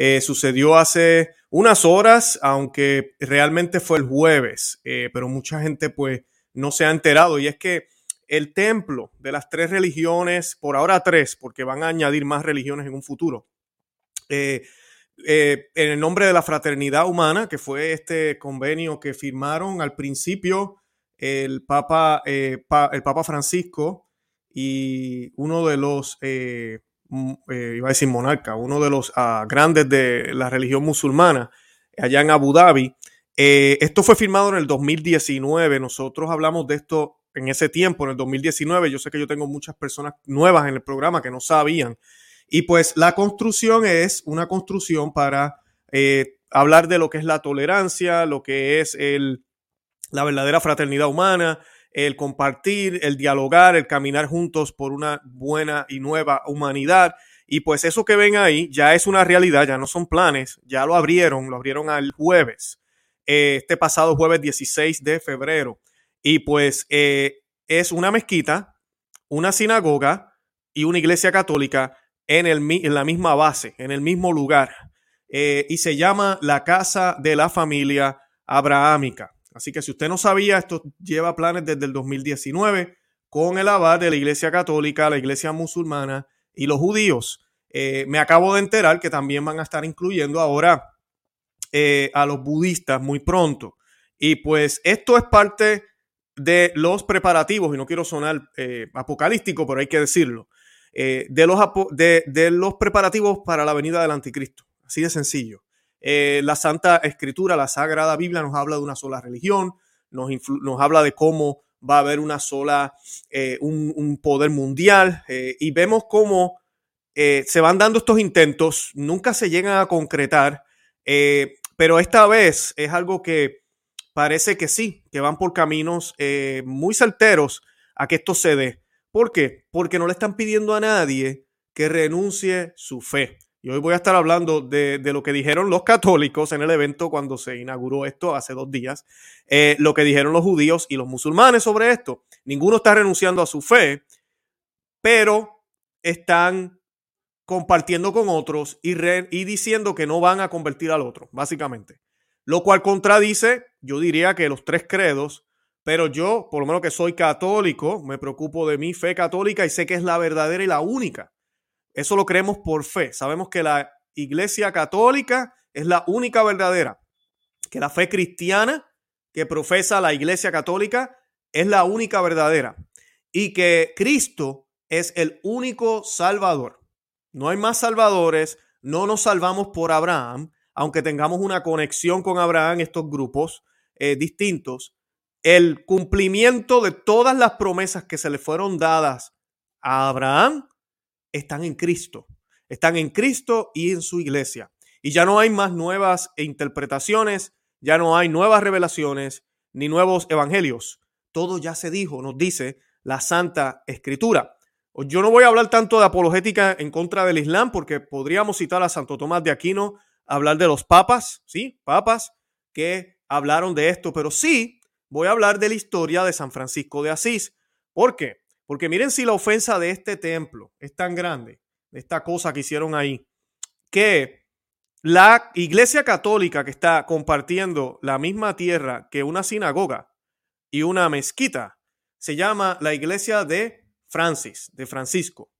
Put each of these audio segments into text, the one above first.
eh, sucedió hace unas horas, aunque realmente fue el jueves, eh, pero mucha gente pues no se ha enterado. Y es que el templo de las tres religiones, por ahora tres, porque van a añadir más religiones en un futuro, eh, en el nombre de la fraternidad humana, que fue este convenio que firmaron al principio el Papa, el Papa Francisco y uno de los eh, iba a decir monarca, uno de los ah, grandes de la religión musulmana allá en Abu Dhabi. Eh, esto fue firmado en el 2019. Nosotros hablamos de esto en ese tiempo, en el 2019. Yo sé que yo tengo muchas personas nuevas en el programa que no sabían. Y pues la construcción es una construcción para eh, hablar de lo que es la tolerancia, lo que es el, la verdadera fraternidad humana, el compartir, el dialogar, el caminar juntos por una buena y nueva humanidad. Y pues eso que ven ahí ya es una realidad, ya no son planes, ya lo abrieron, lo abrieron al jueves, eh, este pasado jueves 16 de febrero. Y pues eh, es una mezquita, una sinagoga y una iglesia católica en, el, en la misma base, en el mismo lugar. Eh, y se llama la Casa de la Familia Abrahámica. Así que si usted no sabía, esto lleva planes desde el 2019 con el abad de la Iglesia Católica, la Iglesia Musulmana y los judíos. Eh, me acabo de enterar que también van a estar incluyendo ahora eh, a los budistas muy pronto. Y pues esto es parte de los preparativos, y no quiero sonar eh, apocalíptico, pero hay que decirlo, de, los, de los preparativos para la venida del anticristo. Así de sencillo. Eh, la Santa Escritura, la Sagrada Biblia nos habla de una sola religión, nos, habla de cómo va a haber una sola, eh, un, poder mundial eh, y vemos cómo se van dando estos intentos, nunca se llegan a concretar, pero esta vez es algo que parece que sí, que van por caminos muy certeros a que esto se dé. ¿Por qué? Porque no le están pidiendo a nadie que renuncie su fe. Y hoy voy a estar hablando de, lo que dijeron los católicos en el evento cuando se inauguró esto hace dos días, eh, lo que dijeron los judíos y los musulmanes sobre esto. Ninguno está renunciando a su fe, pero están compartiendo con otros y, y diciendo que no van a convertir al otro, básicamente. Lo cual contradice, yo diría que los tres credos, pero yo, por lo menos que soy católico, me preocupo de mi fe católica y sé que es la verdadera y la única eso lo creemos por fe. Sabemos que la Iglesia Católica es la única verdadera, que la fe cristiana que profesa la Iglesia Católica es la única verdadera y que Cristo es el único Salvador. No hay más salvadores, no nos salvamos por Abraham, aunque tengamos una conexión con Abraham, estos grupos eh, distintos. El cumplimiento de todas las promesas que se le fueron dadas a Abraham están en Cristo. Están en Cristo y en su iglesia. Y ya no hay más nuevas interpretaciones, ya no hay nuevas revelaciones ni nuevos evangelios. Todo ya se dijo, nos dice la Santa Escritura. Yo no voy a hablar tanto de apologética en contra del Islam porque podríamos citar a Santo Tomás de Aquino, hablar de los papas, ¿sí? Papas que hablaron de esto, pero sí voy a hablar de la historia de San Francisco de Asís. ¿Por qué? Porque miren si la ofensa de este templo es tan grande, esta cosa que hicieron ahí, que la iglesia católica que está compartiendo la misma tierra que una sinagoga y una mezquita, se llama la iglesia de Francis, de Francisco.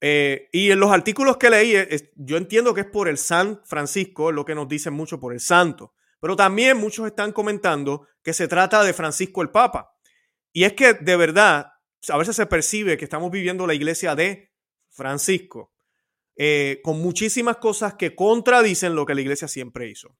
Eh, y en los artículos que leí, yo entiendo que es por el San Francisco, lo que nos dicen mucho por el santo, pero también muchos están comentando que se trata de Francisco el Papa. Y es que de verdad a veces se percibe que estamos viviendo la iglesia de Francisco, eh, con muchísimas cosas que contradicen lo que la iglesia siempre hizo.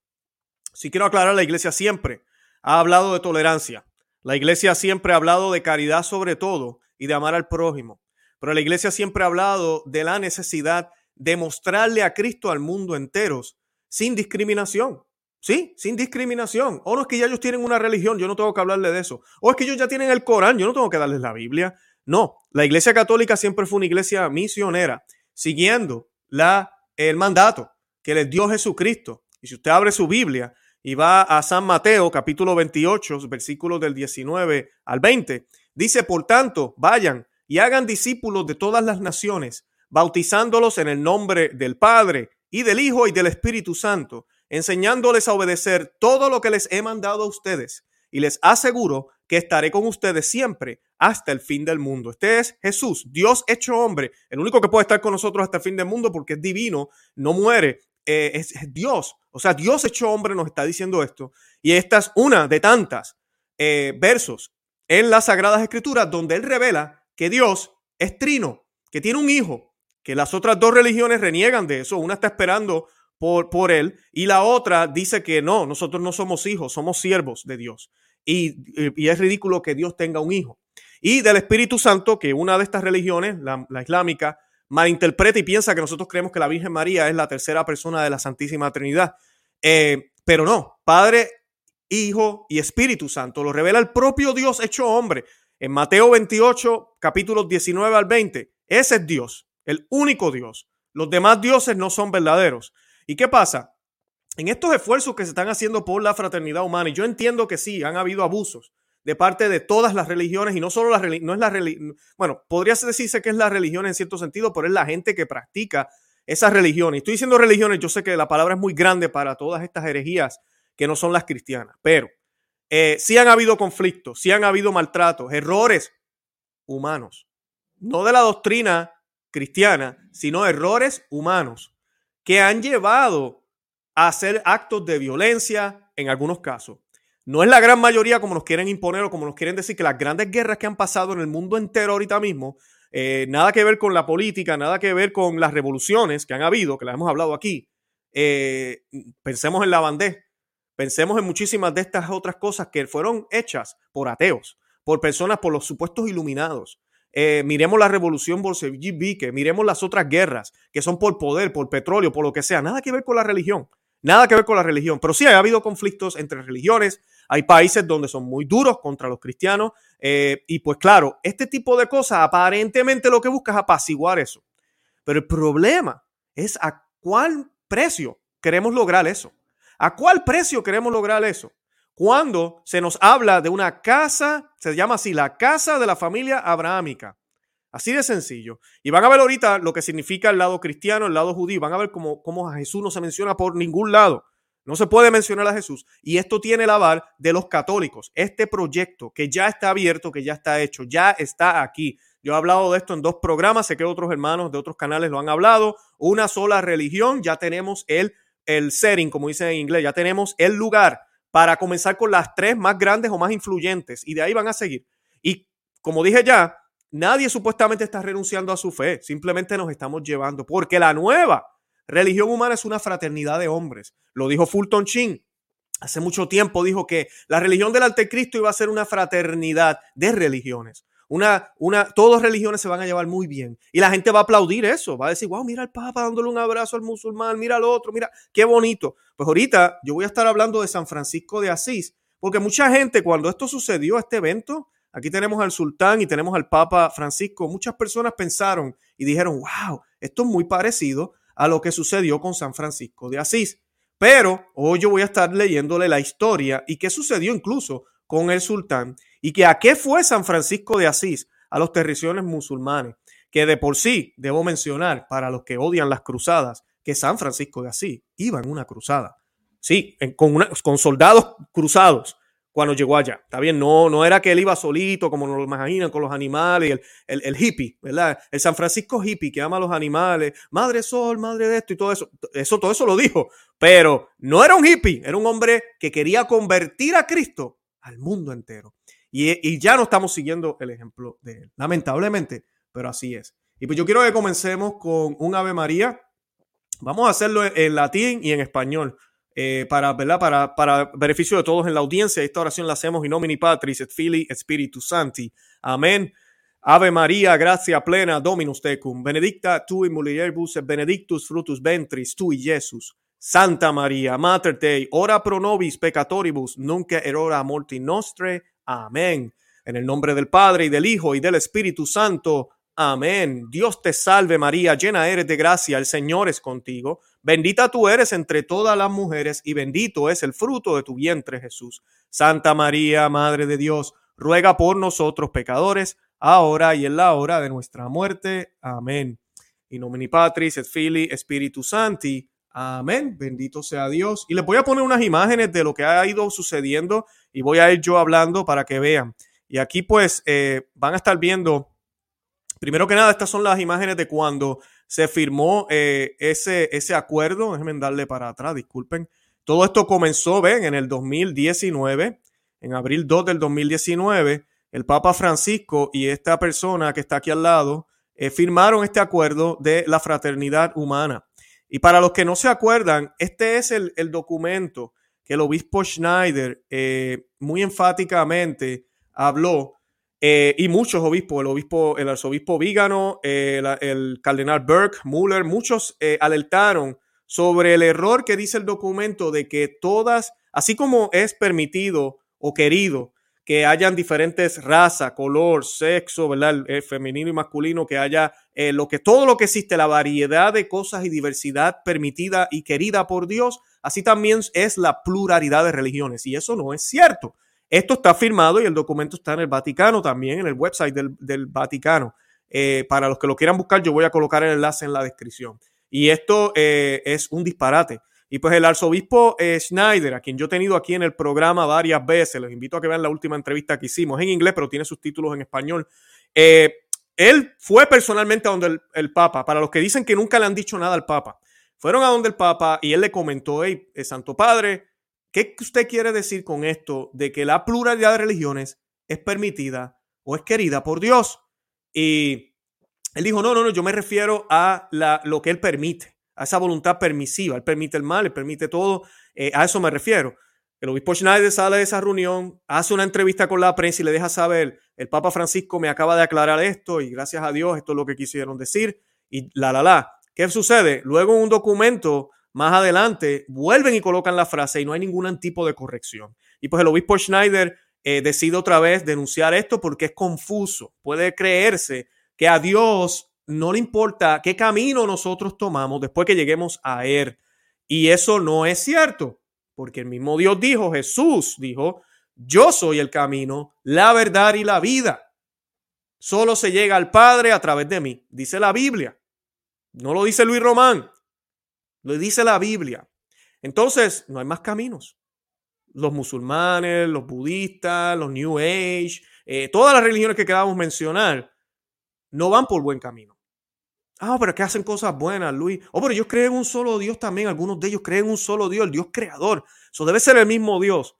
Si quiero aclarar, la iglesia siempre ha hablado de tolerancia. La iglesia siempre ha hablado de caridad sobre todo y de amar al prójimo. Pero la iglesia siempre ha hablado de la necesidad de mostrarle a Cristo al mundo entero sin discriminación. Sí, sin discriminación. O no es que ya ellos tienen una religión, yo no tengo que hablarle de eso. O es que ellos ya tienen el Corán, yo no tengo que darles la Biblia. No, la Iglesia Católica siempre fue una iglesia misionera, siguiendo la, el mandato que les dio Jesucristo. Y si usted abre su Biblia y va a San Mateo, capítulo 28, versículos del 19 al 20, dice, por tanto, vayan y hagan discípulos de todas las naciones, bautizándolos en el nombre del Padre y del Hijo y del Espíritu Santo enseñándoles a obedecer todo lo que les he mandado a ustedes. Y les aseguro que estaré con ustedes siempre hasta el fin del mundo. Este es Jesús, Dios hecho hombre, el único que puede estar con nosotros hasta el fin del mundo porque es divino, no muere, eh, es, Dios. O sea, Dios hecho hombre nos está diciendo esto. Y esta es una de tantas eh, versos en las Sagradas Escrituras donde Él revela que Dios es trino, que tiene un hijo, que las otras dos religiones reniegan de eso. Una está esperando por, él y la otra dice que no, nosotros no somos hijos, somos siervos de Dios. Y, es ridículo que Dios tenga un hijo. Y del Espíritu Santo, que una de estas religiones, la, islámica, malinterpreta y piensa que nosotros creemos que la Virgen María es la tercera persona de la Santísima Trinidad. Eh, pero no, Padre, Hijo y Espíritu Santo, lo revela el propio Dios hecho hombre. En Mateo 28, capítulos 19 al 20, ese es Dios, el único Dios. Los demás dioses no son verdaderos. ¿Y qué pasa? En estos esfuerzos que se están haciendo por la fraternidad humana, y yo entiendo que sí, han habido abusos de parte de todas las religiones y no solo la no es la religión, bueno, podría decirse que es la religión en cierto sentido, pero es la gente que practica esas religiones. Estoy diciendo religiones, yo sé que la palabra es muy grande para todas estas herejías que no son las cristianas, pero eh, sí han habido conflictos, sí han habido maltratos, errores humanos, no de la doctrina cristiana, sino errores humanos que han llevado a hacer actos de violencia en algunos casos. No es la gran mayoría como nos quieren imponer o como nos quieren decir que las grandes guerras que han pasado en el mundo entero ahorita mismo, eh, nada que ver con la política, nada que ver con las revoluciones que han habido, que las hemos hablado aquí. Eh, pensemos en la bandeja, pensemos en muchísimas de estas otras cosas que fueron hechas por ateos, por personas, por los supuestos iluminados, eh, miremos la revolución bolchevique, miremos las otras guerras que son por poder, por petróleo, por lo que sea, nada que ver con la religión, nada que ver con la religión, pero sí ha habido conflictos entre religiones, hay países donde son muy duros contra los cristianos eh, y pues claro, este tipo de cosas aparentemente lo que busca es apaciguar eso, pero el problema es a cuál precio queremos lograr eso, a cuál precio queremos lograr eso cuando se nos habla de una casa, se llama así, la casa de la familia abrahámica. Así de sencillo. Y van a ver ahorita lo que significa el lado cristiano, el lado judío. Van a ver cómo, cómo a Jesús no se menciona por ningún lado. No se puede mencionar a Jesús. Y esto tiene el aval de los católicos. Este proyecto que ya está abierto, que ya está hecho, ya está aquí. Yo he hablado de esto en dos programas, sé que otros hermanos de otros canales lo han hablado. Una sola religión, ya tenemos el, el setting, como dicen en inglés, ya tenemos el lugar para comenzar con las tres más grandes o más influyentes y de ahí van a seguir. Y como dije ya, nadie supuestamente está renunciando a su fe, simplemente nos estamos llevando, porque la nueva religión humana es una fraternidad de hombres. Lo dijo Fulton Sheen. Hace mucho tiempo dijo que la religión del anticristo iba a ser una fraternidad de religiones. Una, una, todas religiones se van a llevar muy bien. Y la gente va a aplaudir eso. Va a decir, wow, mira al Papa dándole un abrazo al musulmán, mira al otro, mira, qué bonito. Pues ahorita yo voy a estar hablando de San Francisco de Asís, porque mucha gente cuando esto sucedió, este evento, aquí tenemos al sultán y tenemos al Papa Francisco, muchas personas pensaron y dijeron, wow, esto es muy parecido a lo que sucedió con San Francisco de Asís. Pero hoy yo voy a estar leyéndole la historia y qué sucedió incluso con el sultán y que a qué fue San Francisco de Asís, a los terriciones musulmanes, que de por sí debo mencionar para los que odian las cruzadas, que San Francisco de Asís iba en una cruzada. Sí, con, con soldados cruzados cuando llegó allá. Está bien, no, no era que él iba solito, como nos lo imaginan, con los animales, el, el, hippie, ¿verdad? El San Francisco hippie que ama a los animales, madre sol, madre de esto y todo eso. Eso, todo eso lo dijo. Pero no era un hippie, era un hombre que quería convertir a Cristo al mundo entero. Y, ya no estamos siguiendo el ejemplo de él, lamentablemente, pero así es. Y pues yo quiero que comencemos con un Ave María. Vamos a hacerlo en latín y en español. Eh, para, ¿verdad? Para, para beneficio de todos en la audiencia. Esta oración la hacemos in nomini Patris et Filii et Spiritus Santi. Amén. Ave María, gracia plena, Dominus tecum, benedicta tu in mulieribus et benedictus frutus ventris tui, Jesus. Santa María, Mater Dei, ora pro nobis peccatoribus, nunc erora morti nostre. Amén. En el nombre del Padre y del Hijo y del Espíritu Santo. Amén. Dios te salve María, llena eres de gracia, el Señor es contigo. Bendita tú eres entre todas las mujeres y bendito es el fruto de tu vientre Jesús. Santa María, Madre de Dios, ruega por nosotros pecadores, ahora y en la hora de nuestra muerte. Amén. In nomine Patris et Filii Spiritus Sancti. Amén. Bendito sea Dios. Y les voy a poner unas imágenes de lo que ha ido sucediendo y voy a ir yo hablando para que vean. Y aquí pues eh, van a estar viendo, primero que nada, estas son las imágenes de cuando se firmó eh, ese, ese acuerdo. Déjenme darle para atrás, disculpen. Todo esto comenzó, ven, en el 2019, en abril 2 del 2019, el Papa Francisco y esta persona que está aquí al lado eh, firmaron este acuerdo de la fraternidad humana. Y para los que no se acuerdan, este es el, documento que el obispo Schneider eh, muy enfáticamente habló, eh, y muchos obispos, el obispo, el arzobispo Vígano, el cardenal Burke, Muller, muchos alertaron sobre el error que dice el documento de que todas, así como es permitido o querido que hayan diferentes razas, color, sexo, ¿verdad? Femenino y masculino, que haya eh, lo que todo lo que existe, la variedad de cosas y diversidad permitida y querida por Dios, así también es la pluralidad de religiones. Y eso no es cierto. Esto está firmado y el documento está en el Vaticano también, en el website del, Vaticano. Eh, para los que lo quieran buscar, yo voy a colocar el enlace en la descripción. Y esto eh, es un disparate. Y pues el arzobispo eh, Schneider, a quien yo he tenido aquí en el programa varias veces, les invito a que vean la última entrevista que hicimos en inglés, pero tiene sus títulos en español. Eh, él fue personalmente a donde el, Papa, para los que dicen que nunca le han dicho nada al Papa, fueron a donde el Papa y él le comentó, hey, eh, Santo Padre, ¿qué usted quiere decir con esto de que la pluralidad de religiones es permitida o es querida por Dios? Y él dijo, no, no, no, yo me refiero a la, lo que él permite a esa voluntad permisiva. Él permite el mal, él permite todo. Eh, a eso me refiero. El obispo Schneider sale de esa reunión, hace una entrevista con la prensa y le deja saber, el Papa Francisco me acaba de aclarar esto y gracias a Dios esto es lo que quisieron decir y la, la, la. ¿Qué sucede? Luego en un documento más adelante vuelven y colocan la frase y no hay ningún tipo de corrección. Y pues el obispo Schneider eh, decide otra vez denunciar esto porque es confuso. Puede creerse que a Dios no le importa qué camino nosotros tomamos después que lleguemos a Él. Y eso no es cierto, porque el mismo Dios dijo, Jesús dijo, yo soy el camino, la verdad y la vida. Solo se llega al Padre a través de mí, dice la Biblia. No lo dice Luis Román, lo dice la Biblia. Entonces, no hay más caminos. Los musulmanes, los budistas, los New Age, eh, todas las religiones que queramos mencionar, no van por buen camino. Ah, pero que hacen cosas buenas, Luis. Oh, pero ellos creen en un solo Dios también. Algunos de ellos creen en un solo Dios, el Dios creador. Eso debe ser el mismo Dios.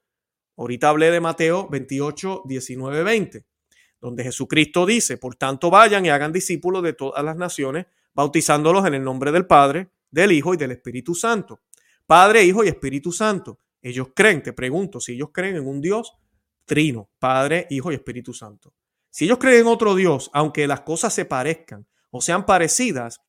Ahorita hablé de Mateo 28, 19, 20, donde Jesucristo dice, por tanto vayan y hagan discípulos de todas las naciones, bautizándolos en el nombre del Padre, del Hijo y del Espíritu Santo. Padre, Hijo y Espíritu Santo. Ellos creen, te pregunto, si ellos creen en un Dios trino, Padre, Hijo y Espíritu Santo. Si ellos creen en otro Dios, aunque las cosas se parezcan, o sean parecidas,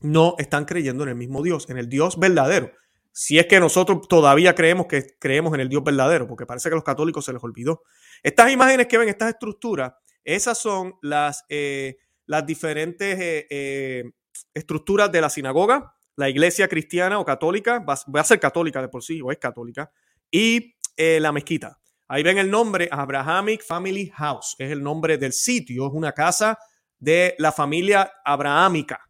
no están creyendo en el mismo Dios, en el Dios verdadero. Si es que nosotros todavía creemos que creemos en el Dios verdadero, porque parece que a los católicos se les olvidó. Estas imágenes que ven, estas estructuras, esas son las, eh, diferentes eh, eh, estructuras de la sinagoga, la iglesia cristiana o católica, va, a ser católica de por sí, o es católica, y la mezquita. Ahí ven el nombre Abrahamic Family House, es el nombre del sitio, es una casa de la familia abrahámica.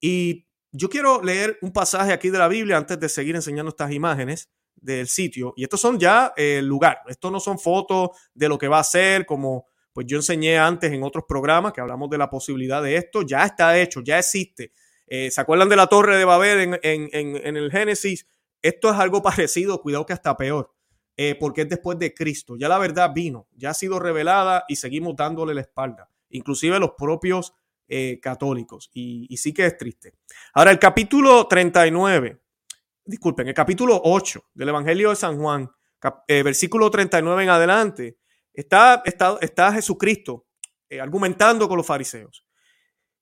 Y yo quiero leer un pasaje aquí de la Biblia antes de seguir enseñando estas imágenes del sitio. Y estos son ya el lugar. Estos no son fotos de lo que va a ser, como pues yo enseñé antes en otros programas que hablamos de la posibilidad de esto. Ya está hecho, ya existe. Eh, ¿Se acuerdan de la torre de Babel en, el Génesis? Esto es algo parecido, cuidado que hasta peor, eh, porque es después de Cristo. Ya la verdad vino, ya ha sido revelada y seguimos dándole la espalda inclusive los propios eh, católicos. Y, sí que es triste. Ahora, el capítulo 39, disculpen, el capítulo 8 del Evangelio de San Juan, eh, versículo 39 en adelante, está, está, está Jesucristo eh, argumentando con los fariseos.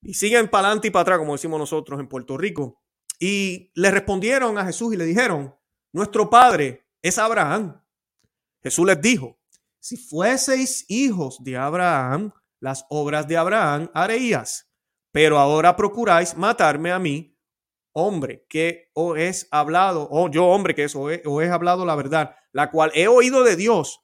Y siguen para adelante y para atrás, como decimos nosotros en Puerto Rico. Y le respondieron a Jesús y le dijeron, nuestro padre es Abraham. Jesús les dijo, si fueseis hijos de Abraham, las obras de Abraham harías, pero ahora procuráis matarme a mí, hombre, que os es hablado, o yo hombre que es, os he hablado la verdad, la cual he oído de Dios.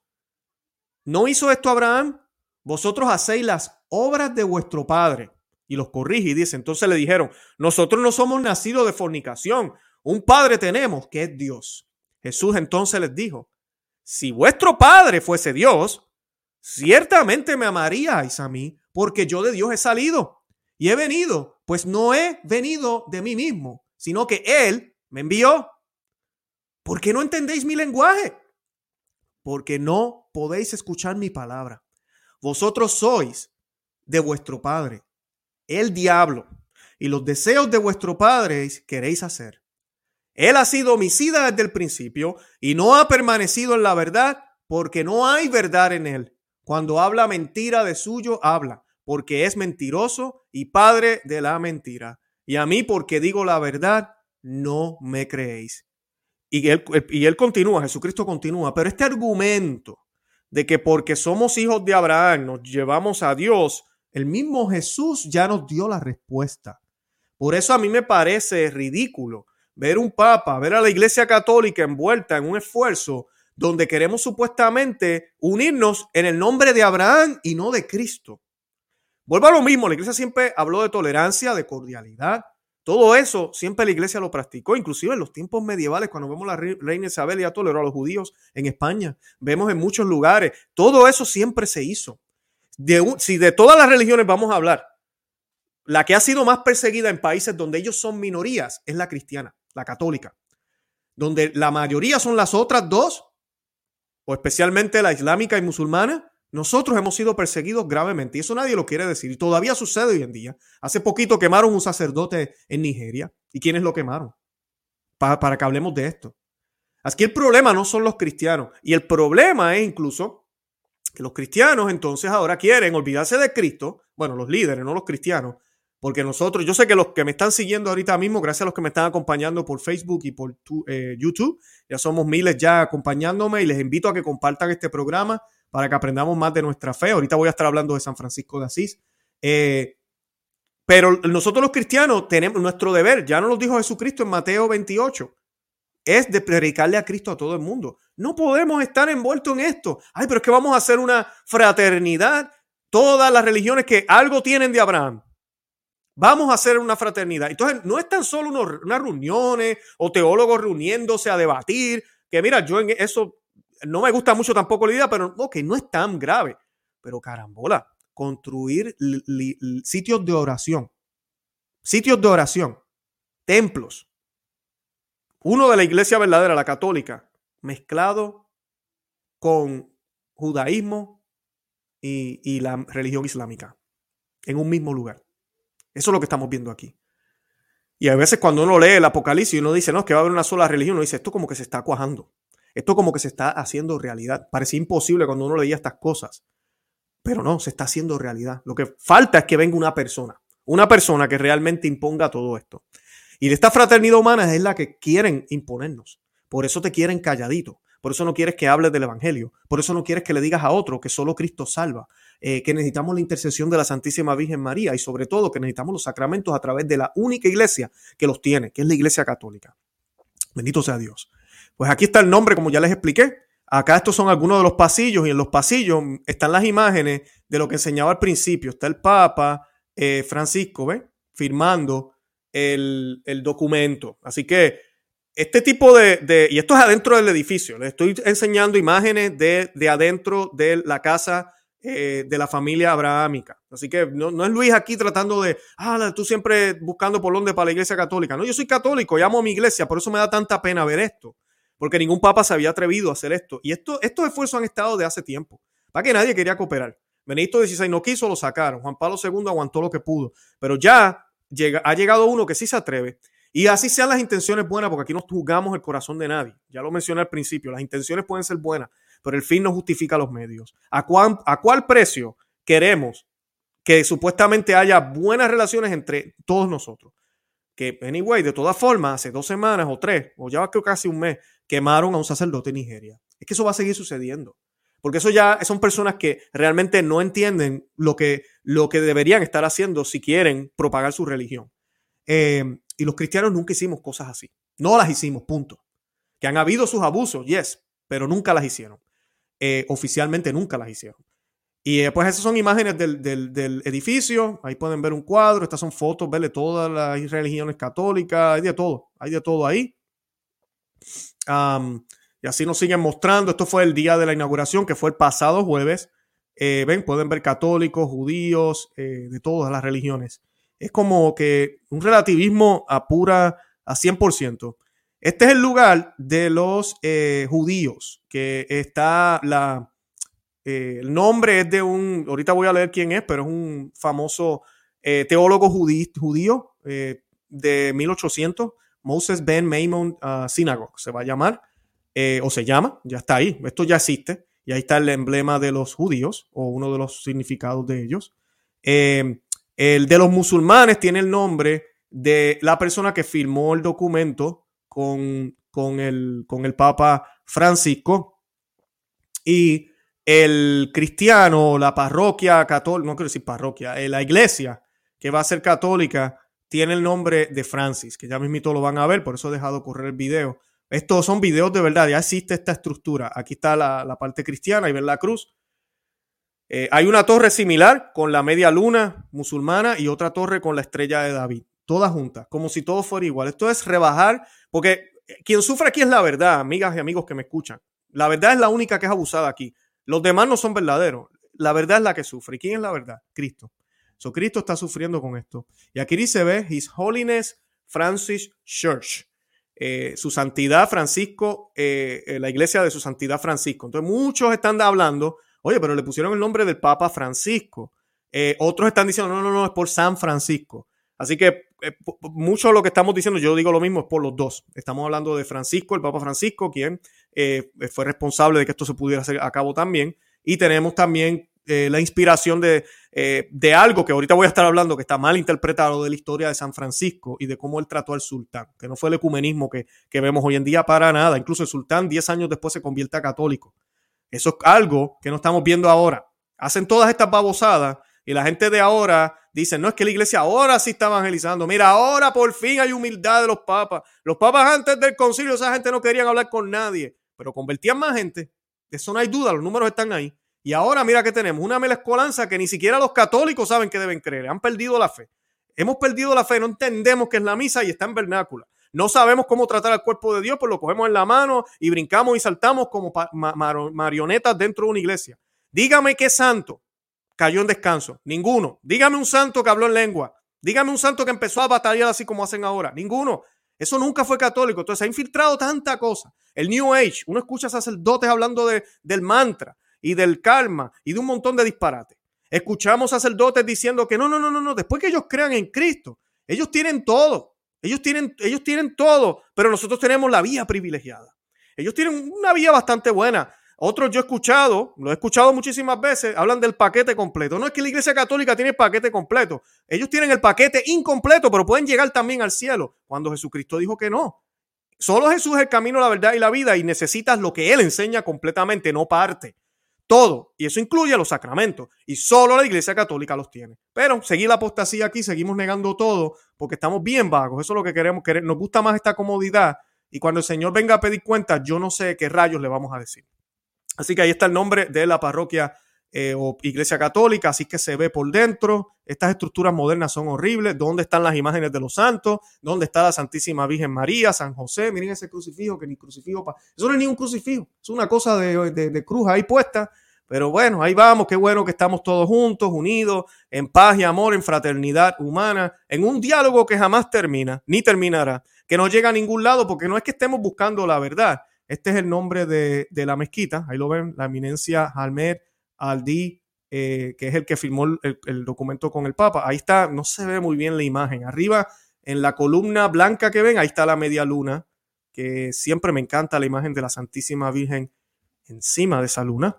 ¿No hizo esto Abraham? Vosotros hacéis las obras de vuestro padre. Y los corrige y dice, entonces le dijeron, nosotros no somos nacidos de fornicación, un padre tenemos que es Dios. Jesús entonces les dijo, si vuestro padre fuese Dios, ciertamente me amaríais a mí, porque yo de Dios he salido y he venido, pues no he venido de mí mismo, sino que Él me envió. ¿Por qué no entendéis mi lenguaje? Porque no podéis escuchar mi palabra. Vosotros sois de vuestro padre, el diablo, y los deseos de vuestro padre queréis hacer. Él ha sido homicida desde el principio y no ha permanecido en la verdad porque no hay verdad en él. Cuando habla mentira de suyo, habla, porque es mentiroso y padre de la mentira. Y a mí, porque digo la verdad, no me creéis. Y él, y él continúa, Jesucristo continúa, pero este argumento de que porque somos hijos de Abraham nos llevamos a Dios, el mismo Jesús ya nos dio la respuesta. Por eso a mí me parece ridículo ver un papa, ver a la iglesia católica envuelta en un esfuerzo donde queremos supuestamente unirnos en el nombre de Abraham y no de Cristo. Vuelvo a lo mismo, la iglesia siempre habló de tolerancia, de cordialidad. Todo eso siempre la iglesia lo practicó, inclusive en los tiempos medievales, cuando vemos la reina Isabel ya toleró a los judíos en España, vemos en muchos lugares, todo eso siempre se hizo. si de todas las religiones vamos a hablar, la que ha sido más perseguida en países donde ellos son minorías es la cristiana la católica, donde la mayoría son las otras dos, o especialmente la islámica y musulmana, nosotros hemos sido perseguidos gravemente y eso nadie lo quiere decir. Y todavía sucede hoy en día. Hace poquito quemaron un sacerdote en Nigeria. ¿Y quiénes lo quemaron? Para, para que hablemos de esto. Aquí el problema no son los cristianos. Y el problema es incluso que los cristianos entonces ahora quieren olvidarse de Cristo. Bueno, los líderes, no los cristianos. Porque nosotros, yo sé que los que me están siguiendo ahorita mismo, gracias a los que me están acompañando por Facebook y por eh, YouTube, ya somos miles ya acompañándome y les invito a que compartan este programa para que aprendamos más de nuestra fe. Ahorita voy a estar hablando de San Francisco de Asís. Eh, pero nosotros los cristianos tenemos nuestro deber, ya nos lo dijo Jesucristo en Mateo 28, es de predicarle a Cristo a todo el mundo. No podemos estar envueltos en esto. Ay, pero es que vamos a hacer una fraternidad. Todas las religiones que algo tienen de Abraham Vamos a hacer una fraternidad. Entonces, no es tan solo unas reuniones o teólogos reuniéndose a debatir, que mira, yo en eso no me gusta mucho tampoco la idea, pero ok, no es tan grave. Pero carambola, construir sitios de oración, sitios de oración, templos. Uno de la iglesia verdadera, la católica, mezclado con judaísmo y, y la religión islámica en un mismo lugar. Eso es lo que estamos viendo aquí. Y a veces cuando uno lee el Apocalipsis y uno dice, no, es que va a haber una sola religión, uno dice, esto como que se está cuajando. Esto como que se está haciendo realidad. Parecía imposible cuando uno leía estas cosas. Pero no, se está haciendo realidad. Lo que falta es que venga una persona. Una persona que realmente imponga todo esto. Y de esta fraternidad humana es la que quieren imponernos. Por eso te quieren calladito. Por eso no quieres que hables del Evangelio. Por eso no quieres que le digas a otro que solo Cristo salva. Eh, que necesitamos la intercesión de la Santísima Virgen María y sobre todo que necesitamos los sacramentos a través de la única iglesia que los tiene, que es la Iglesia Católica. Bendito sea Dios. Pues aquí está el nombre, como ya les expliqué. Acá estos son algunos de los pasillos y en los pasillos están las imágenes de lo que enseñaba al principio. Está el Papa eh, Francisco, ¿ve? Firmando el, documento. Así que este tipo de, y esto es adentro del edificio. Les estoy enseñando imágenes de, de adentro de la casa eh, de la familia abrahámica. Así que no, es Luis aquí tratando de, ah, tú siempre buscando por dónde para la iglesia católica. No, yo soy católico y amo a mi iglesia, por eso me da tanta pena ver esto, porque ningún papa se había atrevido a hacer esto. Y esto, estos esfuerzos han estado de hace tiempo, para que nadie quería cooperar. Benedicto XVI no quiso, lo sacaron. Juan Pablo II aguantó lo que pudo. Pero ya llega, ha llegado uno que sí se atreve. Y así sean las intenciones buenas, porque aquí no juzgamos el corazón de nadie. Ya lo mencioné al principio, las intenciones pueden ser buenas, pero el fin no justifica los medios. ¿A, ¿A cuál precio queremos que supuestamente haya buenas relaciones entre todos nosotros? que, anyway, de todas formas, hace dos semanas o tres, o ya creo casi un mes, quemaron a un sacerdote en Nigeria. Es que eso va a seguir sucediendo. Porque eso ya son personas que realmente no entienden lo que, lo que deberían estar haciendo si quieren propagar su religión. Eh, y los cristianos nunca hicimos cosas así. No las hicimos, punto. Que han habido sus abusos, yes, pero nunca las hicieron. Eh, oficialmente nunca las hicieron. Y eh, pues esas son imágenes del, edificio. Ahí pueden ver un cuadro. Estas son fotos, verle todas las religiones católicas. Hay de todo. Hay de todo ahí. y así nos siguen mostrando. Esto fue el día de la inauguración, que fue el pasado jueves. Eh, ven, pueden ver católicos, judíos, de todas las religiones. Es como que un relativismo apura a 100%. Este es el lugar de los judíos, que está la, eh, el nombre es de un, ahorita voy a leer quién es, pero es un famoso eh, teólogo judío eh, de 1800, Moses Ben Maimon uh, Synagogue, se va a llamar, o se llama, ya está ahí, esto ya existe, y ahí está el emblema de los judíos, o uno de los significados de ellos. El de los musulmanes tiene el nombre de la persona que firmó el documento con, con, el, con el Papa Francisco. Y el cristiano, la parroquia católica, no quiero decir parroquia, eh, la iglesia que va a ser católica tiene el nombre de Francis, que ya mismito lo van a ver, por eso he dejado correr el video. Estos son videos de verdad, ya existe esta estructura. Aquí está la, parte cristiana y ven la cruz. Eh, hay una torre similar con la media luna musulmana y otra torre con la estrella de David, todas juntas, como si todo fuera igual. Esto es rebajar, porque quien sufre aquí es la verdad, amigas y amigos que me escuchan. La verdad es la única que es abusada aquí. Los demás no son verdaderos. La verdad es la que sufre. ¿Y quién es la verdad? Cristo. So, Cristo está sufriendo con esto. Y aquí dice, ve, His Holiness Francis Church. Eh, su santidad Francisco, eh, eh, la iglesia de su santidad Francisco. Entonces muchos están hablando, oye, pero le pusieron el nombre del Papa Francisco. otros están diciendo, no, no, no, es por San Francisco. Así que mucho de lo que estamos diciendo, yo digo lo mismo, es por los dos. Estamos hablando de Francisco, el Papa Francisco, quien eh, fue responsable de que esto se pudiera hacer a cabo también. Y tenemos también eh, la inspiración de, eh, de, algo que ahorita voy a estar hablando, que está mal interpretado de la historia de San Francisco y de cómo él trató al sultán, que no fue el ecumenismo que, que vemos hoy en día para nada. Incluso el sultán 10 años después se convierte a católico. Eso es algo que no estamos viendo ahora. Hacen todas estas babosadas y la gente de ahora dice, no es que la iglesia ahora sí está evangelizando. Mira, ahora por fin hay humildad de los papas. Los papas antes del concilio, esa gente no querían hablar con nadie pero convertían más gente. De eso no hay duda, los números están ahí. Y ahora mira que tenemos una mezcolanza que ni siquiera los católicos saben que deben creer. Han perdido la fe. Hemos perdido la fe, no entendemos qué es la misa y está en vernácula. No sabemos cómo tratar al cuerpo de Dios, pues lo cogemos en la mano y brincamos y saltamos como marionetas dentro de una iglesia. Dígame qué santo cayó en descanso. Ninguno. Dígame un santo que habló en lengua. Dígame un santo que empezó a batallar así como hacen ahora. Ninguno. Eso nunca fue católico. Entonces ha infiltrado tanta cosa. El New Age, uno escucha sacerdotes hablando de, del mantra y del karma y de un montón de disparates. Escuchamos sacerdotes diciendo que no, no, no, no, no, después que ellos crean en Cristo, ellos tienen todo. Ellos tienen, ellos tienen todo, pero nosotros tenemos la vía privilegiada. Ellos tienen una vía bastante buena. Otros yo he escuchado, lo he escuchado muchísimas veces, hablan del paquete completo. No es que la Iglesia Católica tiene el paquete completo. Ellos tienen el paquete incompleto, pero pueden llegar también al cielo. Cuando Jesucristo dijo que no. Solo Jesús es el camino, la verdad y la vida y necesitas lo que Él enseña completamente, no parte. Todo. Y eso incluye los sacramentos. Y solo la Iglesia Católica los tiene. Pero seguir la apostasía aquí, seguimos negando todo porque estamos bien vagos. Eso es lo que queremos. Nos gusta más esta comodidad. Y cuando el Señor venga a pedir cuentas, yo no sé qué rayos le vamos a decir. Así que ahí está el nombre de la parroquia eh, o iglesia católica, así que se ve por dentro. Estas estructuras modernas son horribles. ¿Dónde están las imágenes de los santos? ¿Dónde está la Santísima Virgen María, San José? Miren ese crucifijo, que ni crucifijo. Eso no es ni un crucifijo, es una cosa de, cruz ahí puesta. Pero bueno, ahí vamos, qué bueno que estamos todos juntos, unidos, en paz y amor, en fraternidad humana, en un diálogo que jamás termina, ni terminará, que no llega a ningún lado, porque no es que estemos buscando la verdad, este es el nombre de, la mezquita, ahí lo ven, la eminencia Almed Aldi, eh, que es el que firmó el, documento con el Papa. Ahí está, no se ve muy bien la imagen. Arriba, en la columna blanca que ven, ahí está la media luna, que siempre me encanta la imagen de la Santísima Virgen encima de esa luna.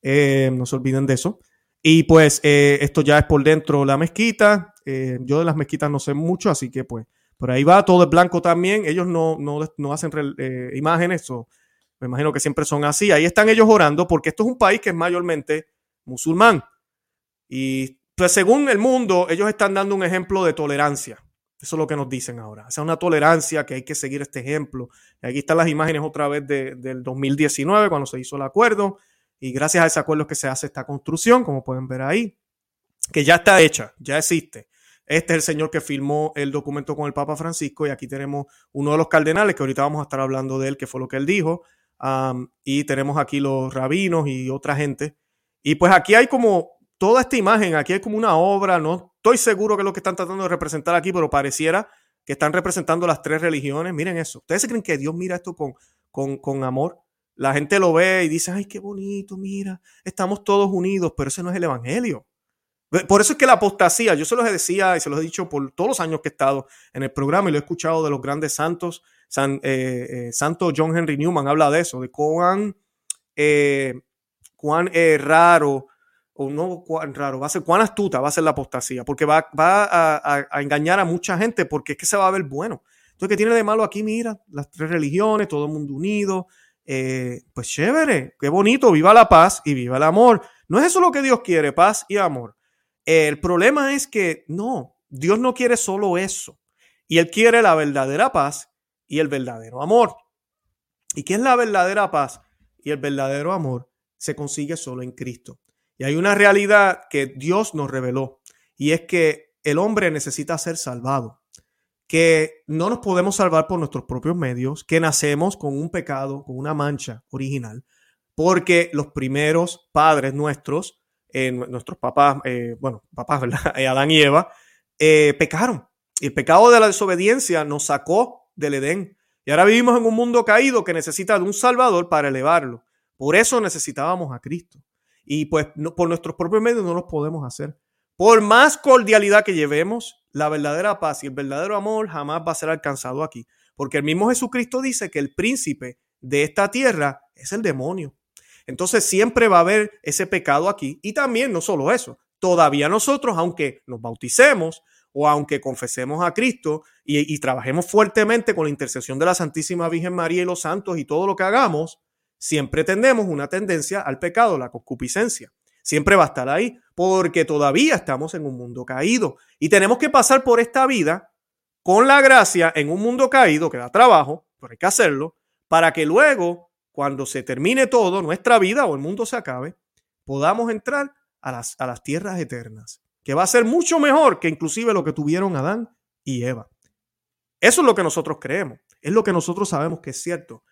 Eh, no se olviden de eso. Y pues eh, esto ya es por dentro la mezquita. yo de las mezquitas no sé mucho, así que pues Por ahí va, todo es blanco también. Ellos no, no, hacen imágenes, o me imagino que siempre son así. Ahí están ellos orando porque esto es un país que es mayormente musulmán. Y pues según el mundo, ellos están dando un ejemplo de tolerancia. Eso es lo que nos dicen ahora. O una tolerancia que hay que seguir este ejemplo. Aquí están las imágenes otra vez del 2019, cuando se hizo el acuerdo. Y gracias a ese acuerdo es que se hace esta construcción, como pueden ver ahí, que ya está hecha, ya existe. Este es el señor que firmó el documento con el Papa Francisco y aquí tenemos uno de los cardenales, que ahorita vamos a estar hablando de él, que fue lo que él dijo. Y tenemos aquí los rabinos y otra gente. Y pues aquí hay como toda esta imagen, aquí hay como una obra, no estoy seguro que es lo que están tratando de representar aquí, pero pareciera que están representando las tres religiones. Miren eso. ¿Ustedes creen que Dios mira esto con, con, con amor? La gente lo ve y dice, ay, qué bonito, mira, estamos todos unidos, pero ese no es el Evangelio. Por eso es que la apostasía, yo se los decía y se los he dicho por todos los años que he estado en el programa y lo he escuchado de los grandes santos. San, eh, eh, Santo John Henry Newman habla de eso, de cuán, eh, cuán raro, o no cuán raro, va a ser cuán astuta va a ser la apostasía, porque va, va a, a, engañar a mucha gente, porque es que se va a ver bueno. Entonces, ¿qué tiene de malo aquí? Mira, las tres religiones, todo el mundo unido, pues chévere, qué bonito, viva la paz y viva el amor. No es eso lo que Dios quiere, paz y amor. El problema es que no, Dios no quiere solo eso. Y Él quiere la verdadera paz y el verdadero amor. ¿Y qué es la verdadera paz y el verdadero amor? Se consigue solo en Cristo. Y hay una realidad que Dios nos reveló y es que el hombre necesita ser salvado, que no nos podemos salvar por nuestros propios medios, que nacemos con un pecado, con una mancha original, porque los primeros padres nuestros nuestros papás, eh, bueno, papás, ¿verdad? Eh, Adán y Eva, eh, pecaron. Y el pecado de la desobediencia nos sacó del Edén. Y ahora vivimos en un mundo caído que necesita de un Salvador para elevarlo. Por eso necesitábamos a Cristo. Y pues por nuestros propios medios no los podemos hacer. Por más cordialidad que llevemos, la verdadera paz y el verdadero amor jamás va a ser alcanzado aquí. Porque el mismo Jesucristo dice que el príncipe de esta tierra es el demonio. Entonces siempre va a haber ese pecado aquí. Y también no solo eso, todavía nosotros, aunque nos bauticemos o aunque confesemos a Cristo y, trabajemos fuertemente con la intercesión de la Santísima Virgen María y los santos y todo lo que hagamos, siempre tendemos una tendencia al pecado, la concupiscencia. Siempre va a estar ahí, porque todavía estamos en un mundo caído y tenemos que pasar por esta vida con la gracia en un mundo caído que da trabajo, pero hay que hacerlo, para que luego cuando se termine todo, nuestra vida o el mundo se acabe, podamos entrar a las, a las tierras eternas, que va a ser mucho mejor que inclusive lo que tuvieron Adán y Eva. Eso es lo que nosotros creemos, es lo que nosotros sabemos que es cierto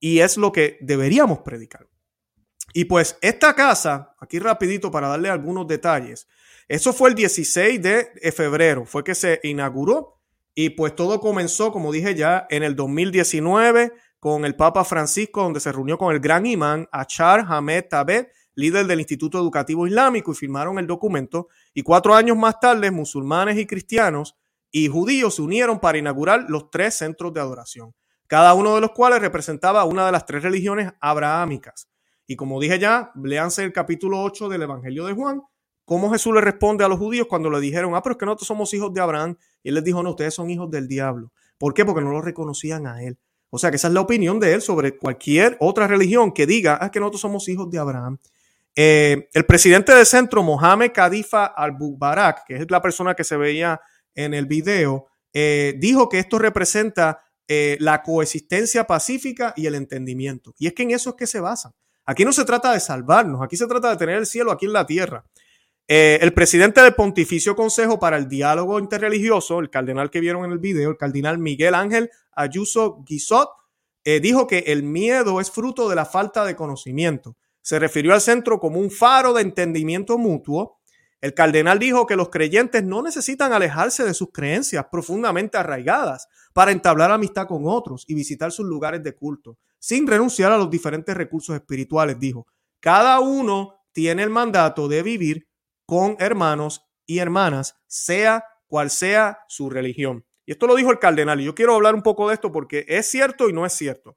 y es lo que deberíamos predicar. Y pues esta casa, aquí rapidito para darle algunos detalles, eso fue el 16 de febrero, fue que se inauguró y pues todo comenzó, como dije ya, en el 2019 con el Papa Francisco, donde se reunió con el gran imán Achar Hamed Tabet, líder del Instituto Educativo Islámico, y firmaron el documento. Y cuatro años más tarde, musulmanes y cristianos y judíos se unieron para inaugurar los tres centros de adoración, cada uno de los cuales representaba una de las tres religiones abrahámicas. Y como dije ya, léanse el capítulo 8 del Evangelio de Juan, cómo Jesús le responde a los judíos cuando le dijeron, ah, pero es que nosotros somos hijos de Abraham. Y él les dijo, no, ustedes son hijos del diablo. ¿Por qué? Porque no lo reconocían a él. O sea que esa es la opinión de él sobre cualquier otra religión que diga ah, que nosotros somos hijos de Abraham. Eh, el presidente del centro, Mohamed Kadifa al-Bubarak, que es la persona que se veía en el video, eh, dijo que esto representa eh, la coexistencia pacífica y el entendimiento. Y es que en eso es que se basa. Aquí no se trata de salvarnos, aquí se trata de tener el cielo aquí en la tierra. el presidente del Pontificio Consejo para el Diálogo Interreligioso, el cardenal que vieron en el video, el cardenal Miguel Ángel Ayuso Guizot, dijo que el miedo es fruto de la falta de conocimiento. Se refirió al centro como un faro de entendimiento mutuo. El cardenal dijo que los creyentes no necesitan alejarse de sus creencias profundamente arraigadas para entablar amistad con otros y visitar sus lugares de culto, sin renunciar a los diferentes recursos espirituales, dijo. Cada uno tiene el mandato de vivir con hermanos y hermanas, sea cual sea su religión. Y esto lo dijo el cardenal, y yo quiero hablar un poco de esto porque es cierto y no es cierto.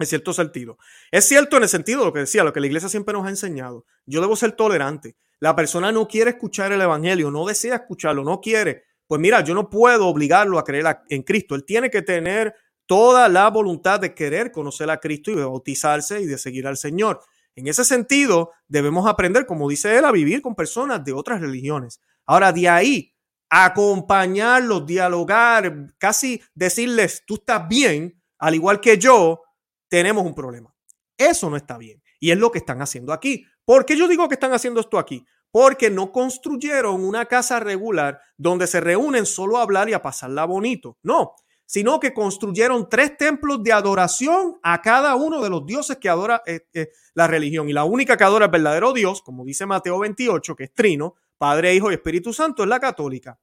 En cierto sentido. Es cierto en el sentido de lo que decía, lo que la iglesia siempre nos ha enseñado. Yo debo ser tolerante. La persona no quiere escuchar el evangelio, no desea escucharlo, no quiere. pues mira, yo no puedo obligarlo a creer en Cristo. Él tiene que tener toda la voluntad de querer conocer a Cristo y de bautizarse y de seguir al Señor. En ese sentido, debemos aprender, como dice él, a vivir con personas de otras religiones. Ahora, de ahí, acompañarlos, dialogar, casi decirles, tú estás bien, al igual que yo, tenemos un problema. Eso no está bien. Y es lo que están haciendo aquí. ¿Por qué yo digo que están haciendo esto aquí? Porque no construyeron una casa regular donde se reúnen solo a hablar y a pasarla bonito. No, sino que construyeron tres templos de adoración a cada uno de los dioses que adora eh, eh, la religión. Y la única que adora el verdadero Dios, como dice Mateo 28, que es Trino, Padre, Hijo y Espíritu Santo, es la católica.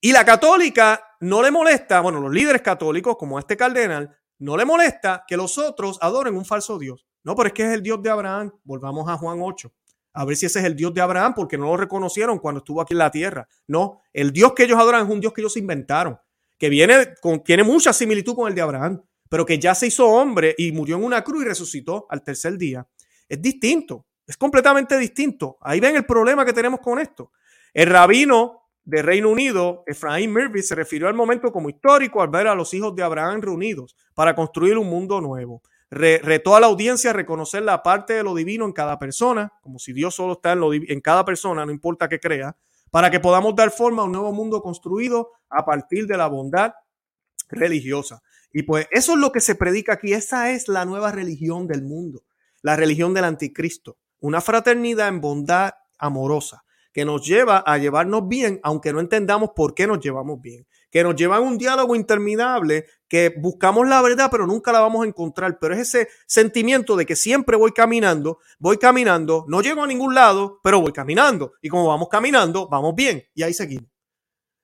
Y la católica no le molesta, bueno, los líderes católicos, como este cardenal, no le molesta que los otros adoren un falso Dios. No, pero es que es el Dios de Abraham. Volvamos a Juan 8. A ver si ese es el Dios de Abraham, porque no lo reconocieron cuando estuvo aquí en la tierra. No, el Dios que ellos adoran es un Dios que ellos inventaron, que viene con, tiene mucha similitud con el de Abraham, pero que ya se hizo hombre y murió en una cruz y resucitó al tercer día. Es distinto, es completamente distinto. Ahí ven el problema que tenemos con esto. El rabino de Reino Unido, Efraín Murphy, se refirió al momento como histórico al ver a los hijos de Abraham reunidos para construir un mundo nuevo. retó a la audiencia a reconocer la parte de lo divino en cada persona, como si Dios solo está en, en cada persona, no importa qué crea, para que podamos dar forma a un nuevo mundo construido a partir de la bondad religiosa. Y pues eso es lo que se predica aquí, esa es la nueva religión del mundo, la religión del anticristo, una fraternidad en bondad amorosa que nos lleva a llevarnos bien, aunque no entendamos por qué nos llevamos bien, que nos lleva a un diálogo interminable, que buscamos la verdad, pero nunca la vamos a encontrar. Pero es ese sentimiento de que siempre voy caminando, voy caminando, no llego a ningún lado, pero voy caminando. Y como vamos caminando, vamos bien. Y ahí seguimos.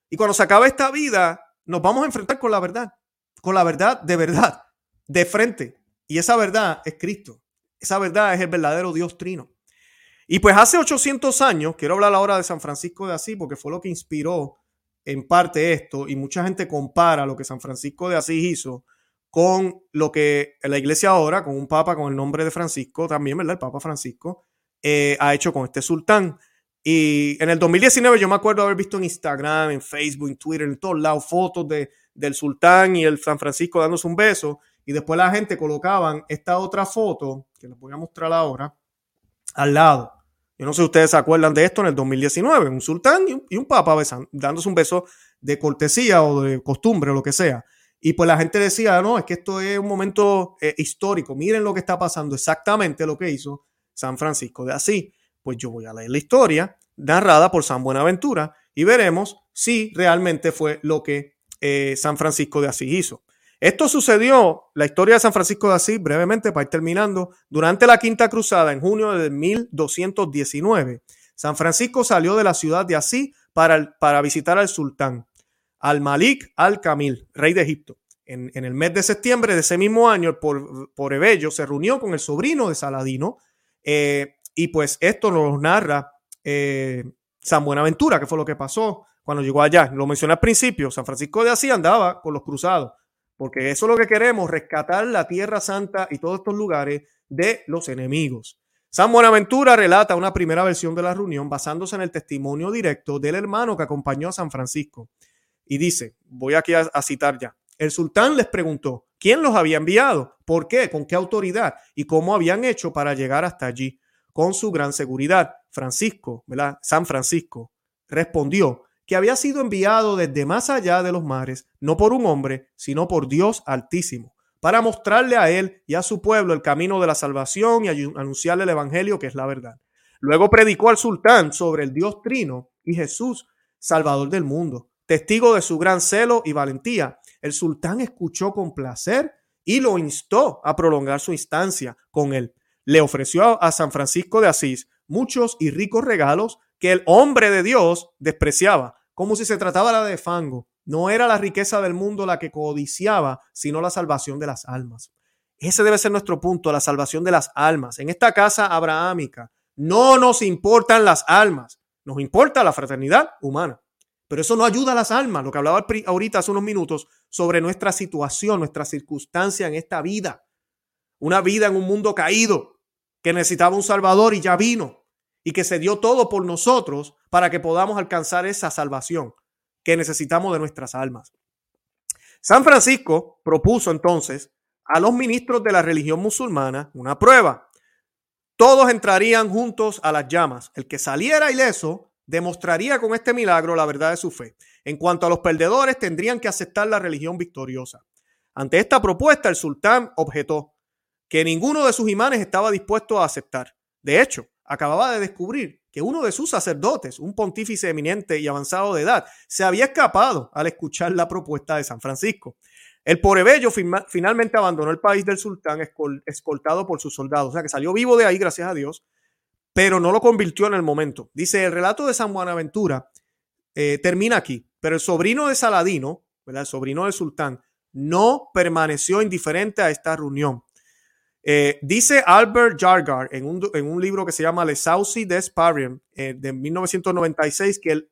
Y cuando se acabe esta vida, nos vamos a enfrentar con la verdad, con la verdad de verdad, de frente. Y esa verdad es Cristo. Esa verdad es el verdadero Dios trino. Y pues hace 800 años, quiero hablar ahora de San Francisco de Asís porque fue lo que inspiró en parte esto y mucha gente compara lo que San Francisco de Asís hizo con lo que la iglesia ahora, con un papa con el nombre de Francisco, también, ¿verdad? El Papa Francisco, eh, ha hecho con este sultán. Y en el 2019 yo me acuerdo haber visto en Instagram, en Facebook, en Twitter, en todos lados fotos de, del sultán y el San Francisco dándose un beso. Y después la gente colocaban esta otra foto, que les voy a mostrar ahora, al lado. Yo no sé si ustedes se acuerdan de esto en el 2019, un sultán y un, papa dándose un beso de cortesía o de costumbre o lo que sea. Y pues la gente decía, no, es que esto es un momento eh, histórico, miren lo que está pasando, exactamente lo que hizo San Francisco de Asís. Pues yo voy a leer la historia narrada por San Buenaventura y veremos si realmente fue lo que eh, San Francisco de Asís hizo. Esto sucedió, la historia de San Francisco de Asís, brevemente para ir terminando, durante la Quinta Cruzada en junio de 1219. San Francisco salió de la ciudad de Asís para, para visitar al sultán, al Malik al-Kamil, rey de Egipto. En, el mes de septiembre de ese mismo año, por, por Ebello, se reunió con el sobrino de Saladino eh, y pues esto nos narra eh, San Buenaventura, que fue lo que pasó cuando llegó allá. Lo mencioné al principio, San Francisco de Asís andaba con los cruzados porque eso es lo que queremos, rescatar la Tierra Santa y todos estos lugares de los enemigos. San Buenaventura relata una primera versión de la reunión basándose en el testimonio directo del hermano que acompañó a San Francisco. Y dice, voy aquí a, citar ya, el sultán les preguntó, ¿quién los había enviado? ¿Por qué? ¿Con qué autoridad? ¿Y cómo habían hecho para llegar hasta allí? Con su gran seguridad. Francisco, ¿verdad? San Francisco respondió, que había sido enviado desde más allá de los mares, no por un hombre, sino por Dios altísimo, para mostrarle a él y a su pueblo el camino de la salvación y anunciarle el Evangelio que es la verdad. Luego predicó al sultán sobre el Dios trino y Jesús, Salvador del mundo. Testigo de su gran celo y valentía, el sultán escuchó con placer y lo instó a prolongar su instancia con él. Le ofreció a San Francisco de Asís muchos y ricos regalos que el hombre de Dios despreciaba, como si se trataba de fango. No era la riqueza del mundo la que codiciaba, sino la salvación de las almas. Ese debe ser nuestro punto, la salvación de las almas. En esta casa abrahámica no nos importan las almas, nos importa la fraternidad humana. Pero eso no ayuda a las almas, lo que hablaba ahorita hace unos minutos sobre nuestra situación, nuestra circunstancia en esta vida. Una vida en un mundo caído que necesitaba un Salvador y ya vino y que se dio todo por nosotros para que podamos alcanzar esa salvación. que necesitamos de nuestras almas. San Francisco propuso entonces a los ministros de la religión musulmana una prueba. Todos entrarían juntos a las llamas. El que saliera ileso demostraría con este milagro la verdad de su fe. En cuanto a los perdedores, tendrían que aceptar la religión victoriosa. Ante esta propuesta, el sultán objetó que ninguno de sus imanes estaba dispuesto a aceptar. De hecho, acababa de descubrir que uno de sus sacerdotes, un pontífice eminente y avanzado de edad, se había escapado al escuchar la propuesta de San Francisco. El Porebello finalmente abandonó el país del sultán escoltado por sus soldados, o sea que salió vivo de ahí, gracias a Dios, pero no lo convirtió en el momento. Dice, el relato de San Buenaventura eh, termina aquí, pero el sobrino de Saladino, el sobrino del sultán, no permaneció indiferente a esta reunión. Eh, dice Albert Jargar en un, libro que se llama Le Saucy des Parien eh, de 1996 que el,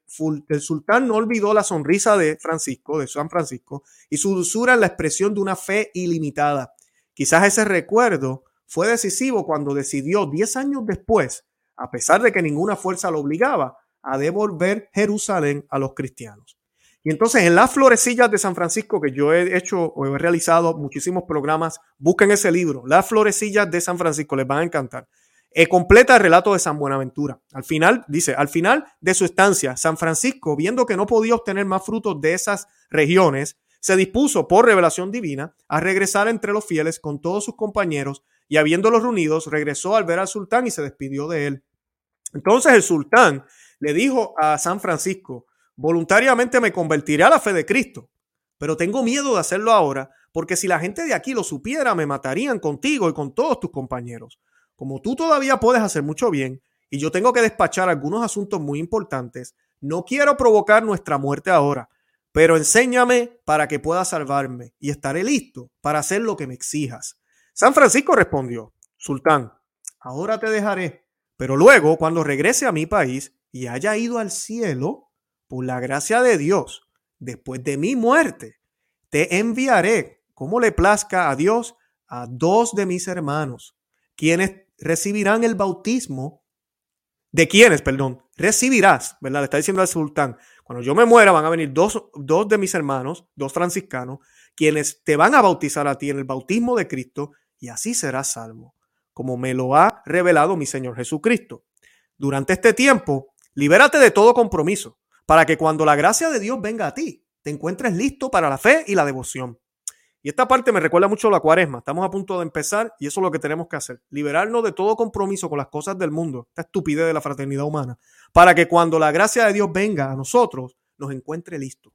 el, sultán no olvidó la sonrisa de Francisco, de San Francisco, y su dulzura en la expresión de una fe ilimitada. Quizás ese recuerdo fue decisivo cuando decidió 10 años después, a pesar de que ninguna fuerza lo obligaba, a devolver Jerusalén a los cristianos. Y entonces en las florecillas de San Francisco, que yo he hecho o he realizado muchísimos programas, busquen ese libro, Las florecillas de San Francisco, les van a encantar. Eh, completa el relato de San Buenaventura. Al final, dice, al final de su estancia, San Francisco, viendo que no podía obtener más frutos de esas regiones, se dispuso por revelación divina a regresar entre los fieles con todos sus compañeros y habiéndolos reunidos, regresó al ver al sultán y se despidió de él. Entonces el sultán le dijo a San Francisco, Voluntariamente me convertiré a la fe de Cristo, pero tengo miedo de hacerlo ahora porque si la gente de aquí lo supiera me matarían contigo y con todos tus compañeros. Como tú todavía puedes hacer mucho bien y yo tengo que despachar algunos asuntos muy importantes, no quiero provocar nuestra muerte ahora, pero enséñame para que pueda salvarme y estaré listo para hacer lo que me exijas. San Francisco respondió, Sultán, ahora te dejaré, pero luego cuando regrese a mi país y haya ido al cielo, por la gracia de Dios, después de mi muerte, te enviaré, como le plazca a Dios, a dos de mis hermanos, quienes recibirán el bautismo. ¿De quienes, perdón? Recibirás, ¿verdad? Le está diciendo al sultán. Cuando yo me muera van a venir dos, dos de mis hermanos, dos franciscanos, quienes te van a bautizar a ti en el bautismo de Cristo y así serás salvo, como me lo ha revelado mi Señor Jesucristo. Durante este tiempo, libérate de todo compromiso para que cuando la gracia de Dios venga a ti, te encuentres listo para la fe y la devoción. Y esta parte me recuerda mucho a la cuaresma. Estamos a punto de empezar y eso es lo que tenemos que hacer. Liberarnos de todo compromiso con las cosas del mundo, esta estupidez de la fraternidad humana, para que cuando la gracia de Dios venga a nosotros, nos encuentre listo.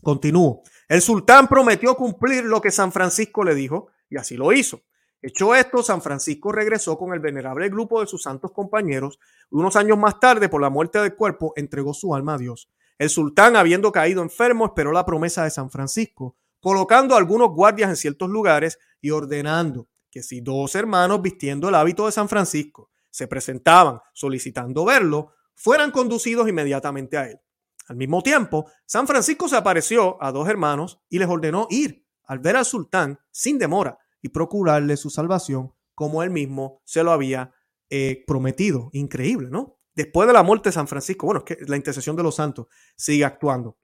Continúo. El sultán prometió cumplir lo que San Francisco le dijo y así lo hizo. Hecho esto, San Francisco regresó con el venerable grupo de sus santos compañeros. Unos años más tarde, por la muerte del cuerpo, entregó su alma a Dios. El sultán, habiendo caído enfermo, esperó la promesa de San Francisco, colocando algunos guardias en ciertos lugares y ordenando que si dos hermanos vistiendo el hábito de San Francisco se presentaban solicitando verlo, fueran conducidos inmediatamente a él. Al mismo tiempo, San Francisco se apareció a dos hermanos y les ordenó ir al ver al sultán sin demora y procurarle su salvación como él mismo se lo había eh, prometido. Increíble, ¿no? Después de la muerte de San Francisco, bueno, es que la intercesión de los santos sigue actuando.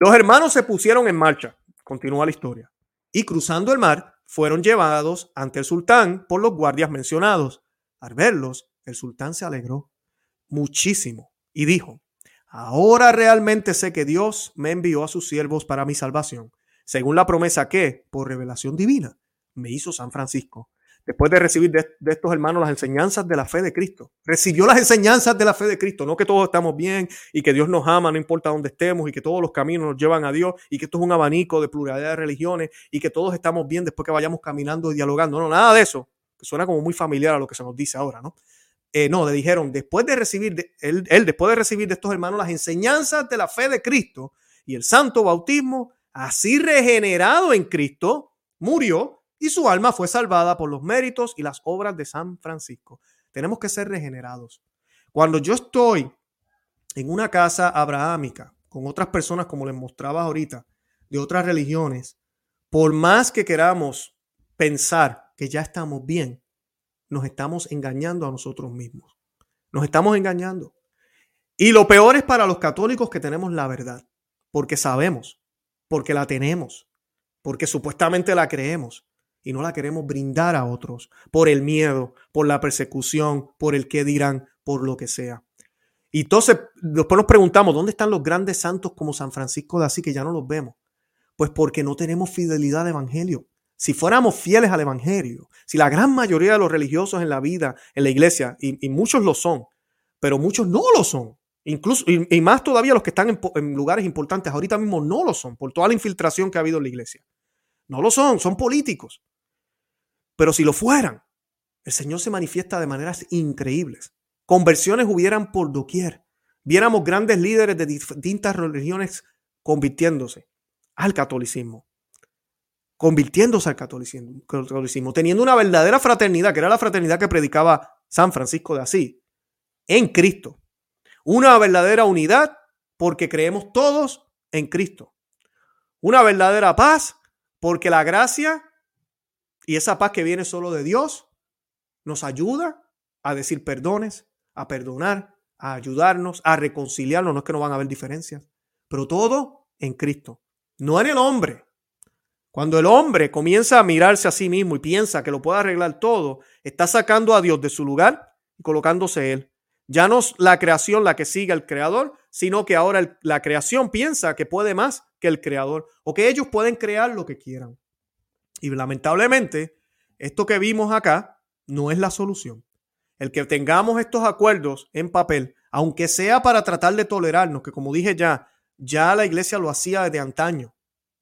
Los hermanos se pusieron en marcha, continúa la historia, y cruzando el mar fueron llevados ante el sultán por los guardias mencionados. Al verlos, el sultán se alegró muchísimo y dijo, ahora realmente sé que Dios me envió a sus siervos para mi salvación, según la promesa que, por revelación divina, me hizo San Francisco. Después de recibir de, estos hermanos las enseñanzas de la fe de Cristo. Recibió las enseñanzas de la fe de Cristo. No que todos estamos bien y que Dios nos ama, no importa dónde estemos y que todos los caminos nos llevan a Dios y que esto es un abanico de pluralidad de religiones y que todos estamos bien después que vayamos caminando y dialogando. No, nada de eso. Que suena como muy familiar a lo que se nos dice ahora, ¿no? Eh, no, le dijeron, después de recibir, él, él después de recibir de estos hermanos las enseñanzas de la fe de Cristo y el santo bautismo, así regenerado en Cristo, murió y su alma fue salvada por los méritos y las obras de San Francisco. Tenemos que ser regenerados. Cuando yo estoy en una casa abrahámica con otras personas, como les mostraba ahorita, de otras religiones, por más que queramos pensar que ya estamos bien, nos estamos engañando a nosotros mismos. Nos estamos engañando. Y lo peor es para los católicos que tenemos la verdad. porque sabemos, porque la tenemos, porque supuestamente la creemos y no la queremos brindar a otros por el miedo, por la persecución, por el que dirán, por lo que sea. Y entonces después nos preguntamos, ¿dónde están los grandes santos como San Francisco de Asís que ya no los vemos? Pues porque no tenemos fidelidad al Evangelio. Si fuéramos fieles al Evangelio, si la gran mayoría de los religiosos en la vida, en la iglesia, y, muchos lo son, pero muchos no lo son, incluso, y, más todavía los que están en, en lugares importantes, ahorita mismo no lo son, por toda la infiltración que ha habido en la iglesia. No lo son, son políticos. Pero si lo fueran, el Señor se manifiesta de maneras increíbles. Conversiones hubieran por doquier. Viéramos grandes líderes de distintas religiones convirtiéndose al catolicismo convirtiéndose al catolicismo, teniendo una verdadera fraternidad, que era la fraternidad que predicaba San Francisco de Asís, en Cristo. Una verdadera unidad porque creemos todos en Cristo. Una verdadera paz porque la gracia y esa paz que viene solo de Dios nos ayuda a decir perdones, a perdonar, a ayudarnos, a reconciliarnos. No es que no van a haber diferencias, pero todo en Cristo, no en el hombre, cuando el hombre comienza a mirarse a sí mismo y piensa que lo puede arreglar todo, está sacando a Dios de su lugar y colocándose él. Ya no es la creación la que sigue al creador, sino que ahora la creación piensa que puede más que el creador o que ellos pueden crear lo que quieran. Y lamentablemente, esto que vimos acá no es la solución. El que tengamos estos acuerdos en papel, aunque sea para tratar de tolerarnos, que como dije ya, ya la iglesia lo hacía desde antaño,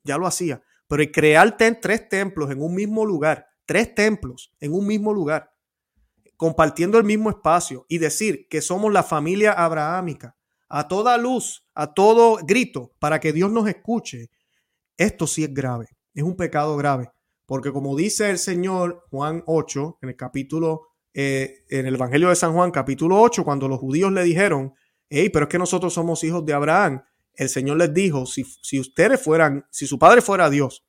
ya lo hacía. Pero el crear tres templos en un mismo lugar, tres templos en un mismo lugar, compartiendo el mismo espacio y decir que somos la familia abrahámica, a toda luz, a todo grito, para que Dios nos escuche, esto sí es grave, es un pecado grave, porque como dice el Señor Juan 8, en el capítulo, eh, en el Evangelio de San Juan, capítulo 8, cuando los judíos le dijeron, hey, pero es que nosotros somos hijos de Abraham, el Señor les dijo, si, si ustedes fueran, si su padre fuera Dios,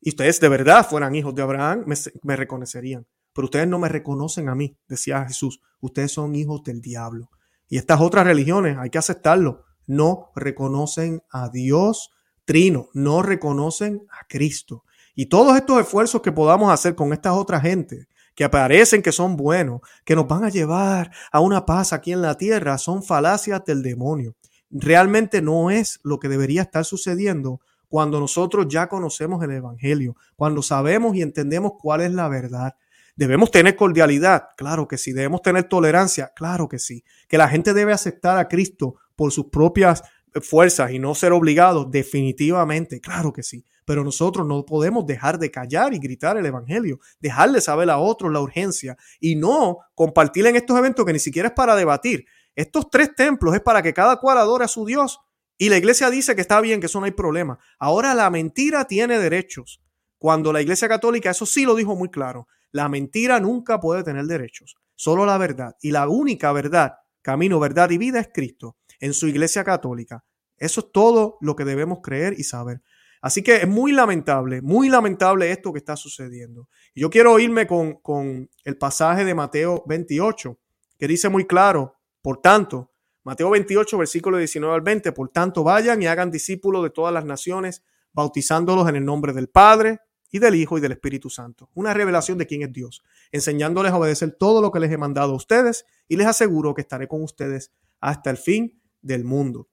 y ustedes de verdad fueran hijos de Abraham, me, reconocerían. Pero ustedes no me reconocen a mí, decía Jesús. Ustedes son hijos del diablo. Y estas otras religiones, hay que aceptarlo, no reconocen a Dios trino, no reconocen a Cristo. Y todos estos esfuerzos que podamos hacer con estas otras gentes, que aparecen que son buenos, que nos van a llevar a una paz aquí en la tierra, son falacias del demonio realmente no es lo que debería estar sucediendo cuando nosotros ya conocemos el Evangelio, cuando sabemos y entendemos cuál es la verdad. Debemos tener cordialidad, claro que sí. Debemos tener tolerancia, claro que sí. Que la gente debe aceptar a Cristo por sus propias fuerzas y no ser obligados, definitivamente, claro que sí. Pero nosotros no podemos dejar de callar y gritar el Evangelio, dejarle saber a otros la urgencia y no compartir en estos eventos que ni siquiera es para debatir, estos tres templos es para que cada cual adore a su Dios. Y la iglesia dice que está bien, que eso no hay problema. Ahora la mentira tiene derechos. Cuando la iglesia católica, eso sí lo dijo muy claro, la mentira nunca puede tener derechos, solo la verdad. Y la única verdad, camino, verdad y vida es Cristo en su iglesia católica. Eso es todo lo que debemos creer y saber. Así que es muy lamentable, muy lamentable esto que está sucediendo. Yo quiero irme con, con el pasaje de Mateo 28, que dice muy claro, por tanto, Mateo 28, versículo 19 al 20, por tanto, vayan y hagan discípulos de todas las naciones, bautizándolos en el nombre del Padre y del Hijo y del Espíritu Santo. Una revelación de quién es Dios, enseñándoles a obedecer todo lo que les he mandado a ustedes y les aseguro que estaré con ustedes hasta el fin del mundo.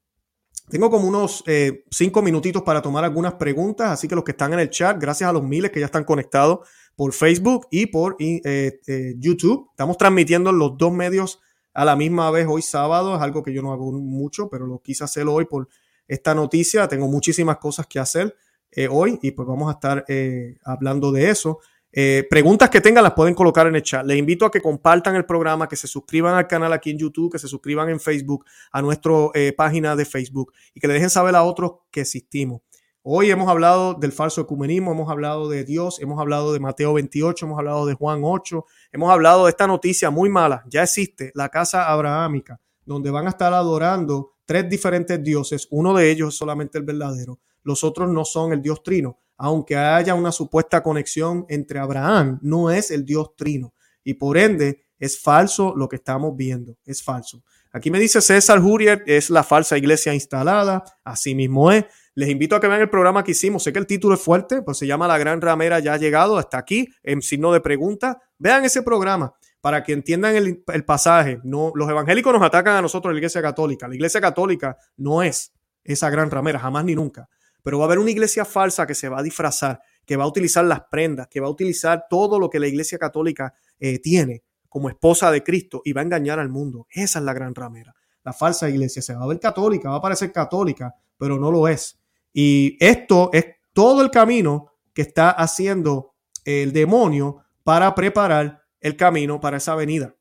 Tengo como unos eh, cinco minutitos para tomar algunas preguntas, así que los que están en el chat, gracias a los miles que ya están conectados por Facebook y por eh, eh, YouTube, estamos transmitiendo los dos medios a la misma vez hoy sábado, es algo que yo no hago mucho, pero lo quise hacer hoy por esta noticia. Tengo muchísimas cosas que hacer eh, hoy y pues vamos a estar eh, hablando de eso. Eh, preguntas que tengan las pueden colocar en el chat. Les invito a que compartan el programa, que se suscriban al canal aquí en YouTube, que se suscriban en Facebook, a nuestra página de Facebook y que le dejen saber a otros que existimos. Hoy hemos hablado del falso ecumenismo, hemos hablado de Dios, hemos hablado de Mateo 28, hemos hablado de Juan 8, hemos hablado de esta noticia muy mala. Ya existe la casa abrahámica, donde van a estar adorando tres diferentes dioses. Uno de ellos es solamente el verdadero. Los otros no son el Dios trino. Aunque haya una supuesta conexión entre Abraham, no es el Dios trino. Y por ende, es falso lo que estamos viendo. Es falso. Aquí me dice César Jurier, es la falsa iglesia instalada. Así mismo es. Les invito a que vean el programa que hicimos. Sé que el título es fuerte, pues se llama La Gran Ramera ya ha llegado hasta aquí, en signo de pregunta. Vean ese programa para que entiendan el, pasaje. No, los evangélicos nos atacan a nosotros, la Iglesia Católica. La Iglesia Católica no es esa gran ramera, jamás ni nunca. Pero va a haber una iglesia falsa que se va a disfrazar, que va a utilizar las prendas, que va a utilizar todo lo que la Iglesia Católica eh, tiene como esposa de Cristo y va a engañar al mundo. Esa es la gran ramera. La falsa iglesia se va a ver católica, va a parecer católica, pero no lo es. Y esto es todo el camino que está haciendo el demonio para preparar el camino para esa venida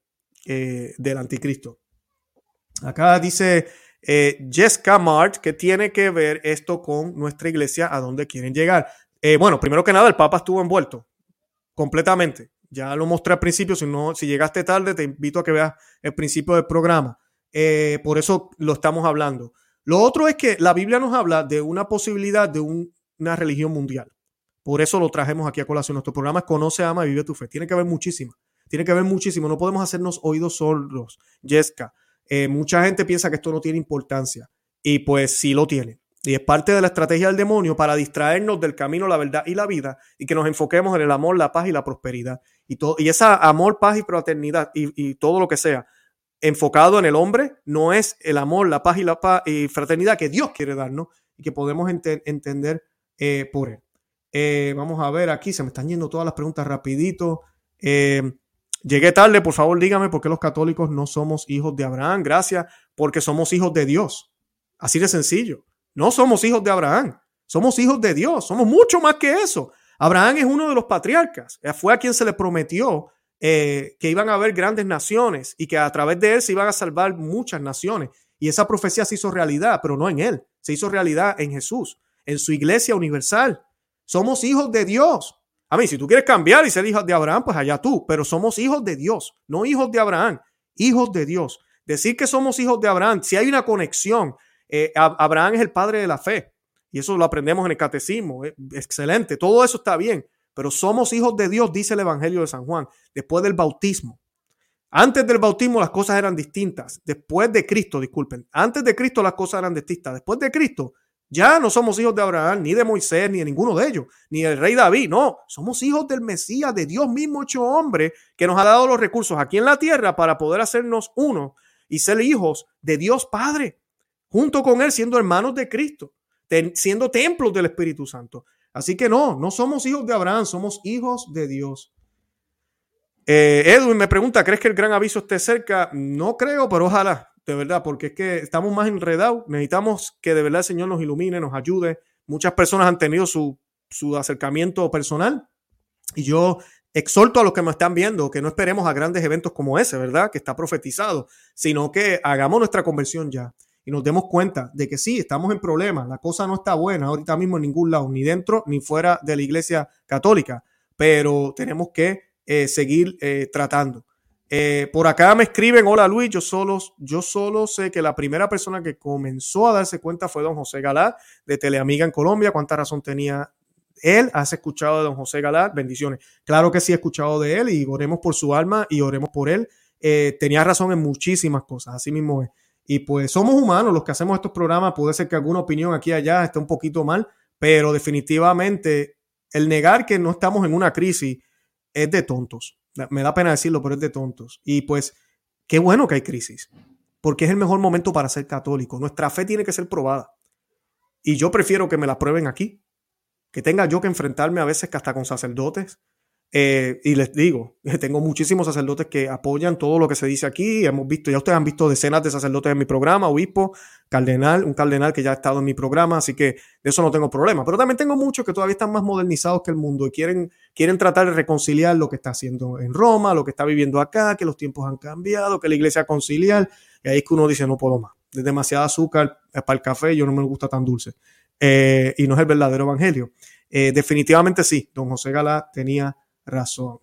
eh, del anticristo. Acá dice eh, Jessica Mart que tiene que ver esto con nuestra iglesia, a dónde quieren llegar. Eh, bueno, primero que nada, el Papa estuvo envuelto completamente. Ya lo mostré al principio, si, no, si llegaste tarde, te invito a que veas el principio del programa. Eh, por eso lo estamos hablando. Lo otro es que la Biblia nos habla de una posibilidad de una religión mundial. Por eso lo trajemos aquí a colación. Nuestro programa es Conoce, Ama y Vive tu Fe. Tiene que haber muchísima. Tiene que haber muchísimo. No podemos hacernos oídos sordos. Jessica, eh, mucha gente piensa que esto no tiene importancia. Y pues sí lo tiene. Y es parte de la estrategia del demonio para distraernos del camino, la verdad y la vida y que nos enfoquemos en el amor, la paz y la prosperidad. Y, todo, y esa amor, paz y fraternidad y, todo lo que sea enfocado en el hombre no es el amor, la paz y la paz y fraternidad que Dios quiere darnos y que podemos entender eh, por él. Eh, vamos a ver aquí, se me están yendo todas las preguntas rapidito. Llegué tarde, por favor dígame por qué los católicos no somos hijos de Abraham. Gracias, porque somos hijos de Dios. Así de sencillo. No somos hijos de Abraham, somos hijos de Dios, somos mucho más que eso. Abraham es uno de los patriarcas, fue a quien se le prometió eh, que iban a haber grandes naciones y que a través de él se iban a salvar muchas naciones. Y esa profecía se hizo realidad, pero no en él, se hizo realidad en Jesús, en su iglesia universal. Somos hijos de Dios. A mí, si tú quieres cambiar y ser hijo de Abraham, pues allá tú, pero somos hijos de Dios, no hijos de Abraham, hijos de Dios. Decir que somos hijos de Abraham, si hay una conexión, eh, Abraham es el padre de la fe, y eso lo aprendemos en el catecismo, excelente, todo eso está bien, pero somos hijos de Dios, dice el Evangelio de San Juan, después del bautismo. Antes del bautismo las cosas eran distintas. Después de Cristo, disculpen. Antes de Cristo las cosas eran distintas. Después de Cristo ya no somos hijos de Abraham, ni de Moisés, ni de ninguno de ellos, ni del rey David. No, somos hijos del Mesías, de Dios mismo hecho hombre, que nos ha dado los recursos aquí en la tierra para poder hacernos uno y ser hijos de Dios Padre, junto con Él siendo hermanos de Cristo, siendo templos del Espíritu Santo. Así que no, no somos hijos de Abraham, somos hijos de Dios. Eh, Edwin me pregunta, ¿crees que el gran aviso esté cerca? No creo, pero ojalá, de verdad, porque es que estamos más enredados. Necesitamos que de verdad el Señor nos ilumine, nos ayude. Muchas personas han tenido su, su acercamiento personal y yo exhorto a los que me están viendo que no esperemos a grandes eventos como ese, ¿verdad? Que está profetizado, sino que hagamos nuestra conversión ya y nos demos cuenta de que sí, estamos en problemas, la cosa no está buena ahorita mismo en ningún lado, ni dentro ni fuera de la iglesia católica, pero tenemos que eh, seguir eh, tratando. Eh, por acá me escriben, hola Luis, yo solo, yo solo sé que la primera persona que comenzó a darse cuenta fue don José Galá de Teleamiga en Colombia. ¿Cuánta razón tenía él? ¿Has escuchado de don José Galá? Bendiciones. Claro que sí he escuchado de él y oremos por su alma y oremos por él. tenía razón en muchísimas cosas, así mismo es. Y pues somos humanos los que hacemos estos programas. Puede ser que alguna opinión aquí y allá esté un poquito mal, pero definitivamente el negar que no estamos en una crisis es de tontos. Me da pena decirlo, pero es de tontos. Y pues qué bueno que hay crisis, porque es el mejor momento para ser católico. Nuestra fe tiene que ser probada. Y yo prefiero que me la prueben aquí, que tenga yo que enfrentarme a veces hasta con sacerdotes eh, y les digo, tengo muchísimos sacerdotes que apoyan todo lo que se dice aquí. Hemos visto, ya ustedes han visto decenas de sacerdotes en mi programa, obispo, cardenal, un cardenal que ya ha estado en mi programa, así que de eso no tengo problema. Pero también tengo muchos que todavía están más modernizados que el mundo y quieren, quieren tratar de reconciliar lo que está haciendo en Roma, lo que está viviendo acá, que los tiempos han cambiado, que la iglesia conciliar. Y ahí es que uno dice, no puedo más. Es demasiado azúcar para el café, yo no me gusta tan dulce. Eh, y no es el verdadero evangelio. Eh, definitivamente sí, don José Galá tenía razón.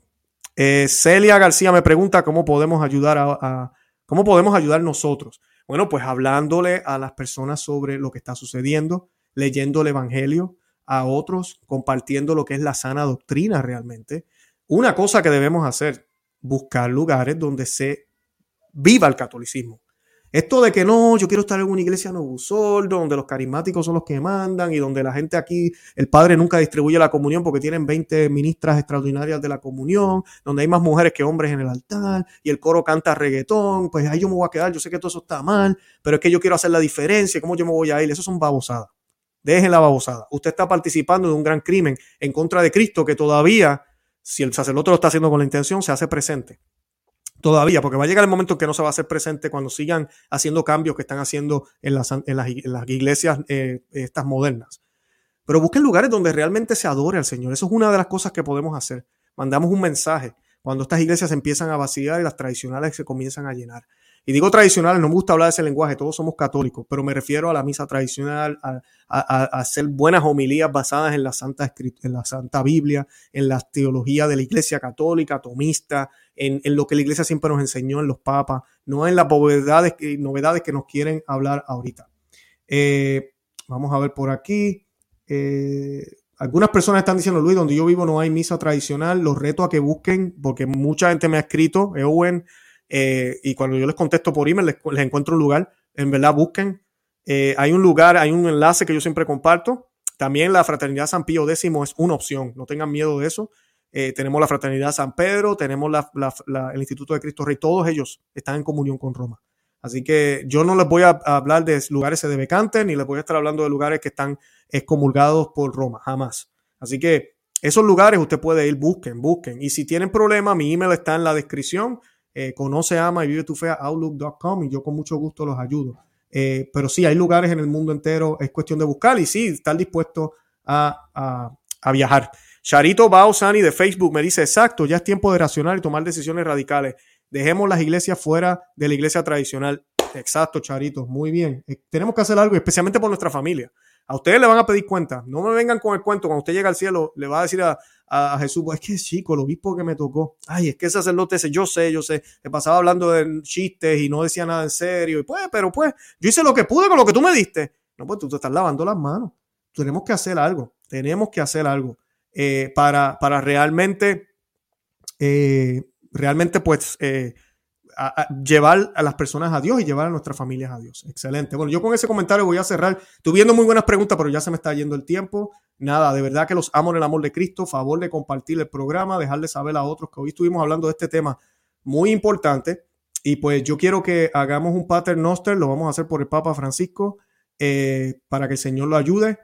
Eh, Celia García me pregunta cómo podemos ayudar a, cómo podemos ayudar nosotros. Bueno, pues hablándole a las personas sobre lo que está sucediendo, leyendo el Evangelio a otros, compartiendo lo que es la sana doctrina realmente. Una cosa que debemos hacer, buscar lugares donde se viva el catolicismo. Esto de que no, yo quiero estar en una iglesia sordo, donde los carismáticos son los que mandan y donde la gente aquí, el padre nunca distribuye la comunión porque tienen 20 ministras extraordinarias de la comunión, donde hay más mujeres que hombres en el altar y el coro canta reggaetón, pues ahí yo me voy a quedar, yo sé que todo eso está mal, pero es que yo quiero hacer la diferencia, ¿cómo yo me voy a ir? Eso son babosadas. Dejen la babosada. Usted está participando de un gran crimen en contra de Cristo que todavía, si el sacerdote lo está haciendo con la intención, se hace presente todavía, porque va a llegar el momento en que no se va a hacer presente cuando sigan haciendo cambios que están haciendo en las, en las, iglesias eh, estas modernas. Pero busquen lugares donde realmente se adore al Señor. Eso es una de las cosas que podemos hacer. Mandamos un mensaje cuando estas iglesias empiezan a vaciar y las tradicionales se comienzan a llenar. Y digo tradicionales, no me gusta hablar de ese lenguaje, todos somos católicos, pero me refiero a la misa tradicional, a, hacer buenas homilías basadas en la, Santa, en la Santa Biblia, en la teología de la Iglesia Católica, tomista, en, lo que la Iglesia siempre nos enseñó en los papas, no en las novedades, novedades que nos quieren hablar ahorita. Eh, vamos a ver por aquí. Eh, algunas personas están diciendo, Luis, donde yo vivo no hay misa tradicional. Los reto a que busquen, porque mucha gente me ha escrito, Ewen, eh, y cuando yo les contesto por email, les, encuentro un lugar. En verdad, busquen. Eh, hay un lugar, hay un enlace que yo siempre comparto. También la Fraternidad San Pío X es una opción. No tengan miedo de eso. Eh, tenemos la Fraternidad San Pedro, tenemos el Instituto de Cristo Rey. Todos ellos están en comunión con Roma. Así que yo no les voy a hablar de lugares sedebecantes ni les voy a estar hablando de lugares que están excomulgados por Roma, jamás. Así que esos lugares usted puede ir, busquen, busquen. Y si tienen problemas, mi email está en la descripción eh, conoce, ama y vive tu fe a outlook.com y yo con mucho gusto los ayudo. Eh, pero sí, hay lugares en el mundo entero, es cuestión de buscar y sí, estar dispuesto a, viajar. Charito Bausani de Facebook me dice, exacto, ya es tiempo de racionar y tomar decisiones radicales. Dejemos las iglesias fuera de la iglesia tradicional. Exacto, Charito, muy bien. Eh, tenemos que hacer algo, especialmente por nuestra familia. A ustedes le van a pedir cuenta. No me vengan con el cuento. Cuando usted llega al cielo, le va a decir a, Jesús, pues, es que chico, el obispo que me tocó. Ay, es que sacerdote ese, yo sé, yo sé. Me pasaba hablando de chistes y no decía nada en serio. Y pues, pero pues, yo hice lo que pude con lo que tú me diste. No, pues tú te estás lavando las manos. Tenemos que hacer algo. Tenemos que hacer algo eh, para, para realmente, eh, realmente, pues, eh, llevar a las personas a Dios y llevar a nuestras familias a Dios. Excelente. Bueno, yo con ese comentario voy a cerrar. Tuviendo muy buenas preguntas, pero ya se me está yendo el tiempo. Nada, de verdad que los amo en el amor de Cristo. Favor de compartir el programa, dejarle saber a otros que hoy estuvimos hablando de este tema muy importante. Y pues yo quiero que hagamos un Pater Noster, lo vamos a hacer por el Papa Francisco, eh, para que el Señor lo ayude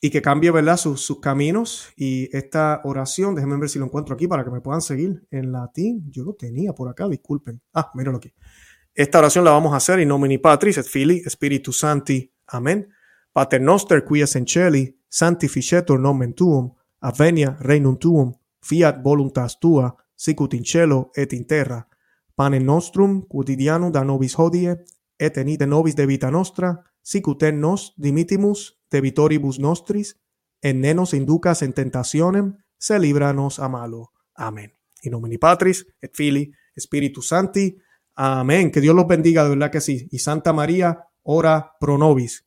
y que cambie, ¿verdad?, sus, caminos. Y esta oración, déjenme ver si lo encuentro aquí para que me puedan seguir en latín. Yo lo tenía por acá, disculpen. Ah, míralo aquí. Esta oración la vamos a hacer in nomini Patris et Filii Spiritus Santi. Amén. Pater noster qui es in celi, sanctificetur nomen tuum, avenia regnum tuum, fiat voluntas tua, sicut in cielo et in terra. Pane nostrum quotidianum da nobis hodie, et enite nobis de vita nostra, sicut en nos dimitimus de vitoribus nostris, en nenos inducas en tentacionem, se libranos a malo. Amén. In nomine Patris, et Fili, Spiritus Santi. Amén. Que Dios los bendiga, de verdad que sí. Y Santa María, ora pro nobis.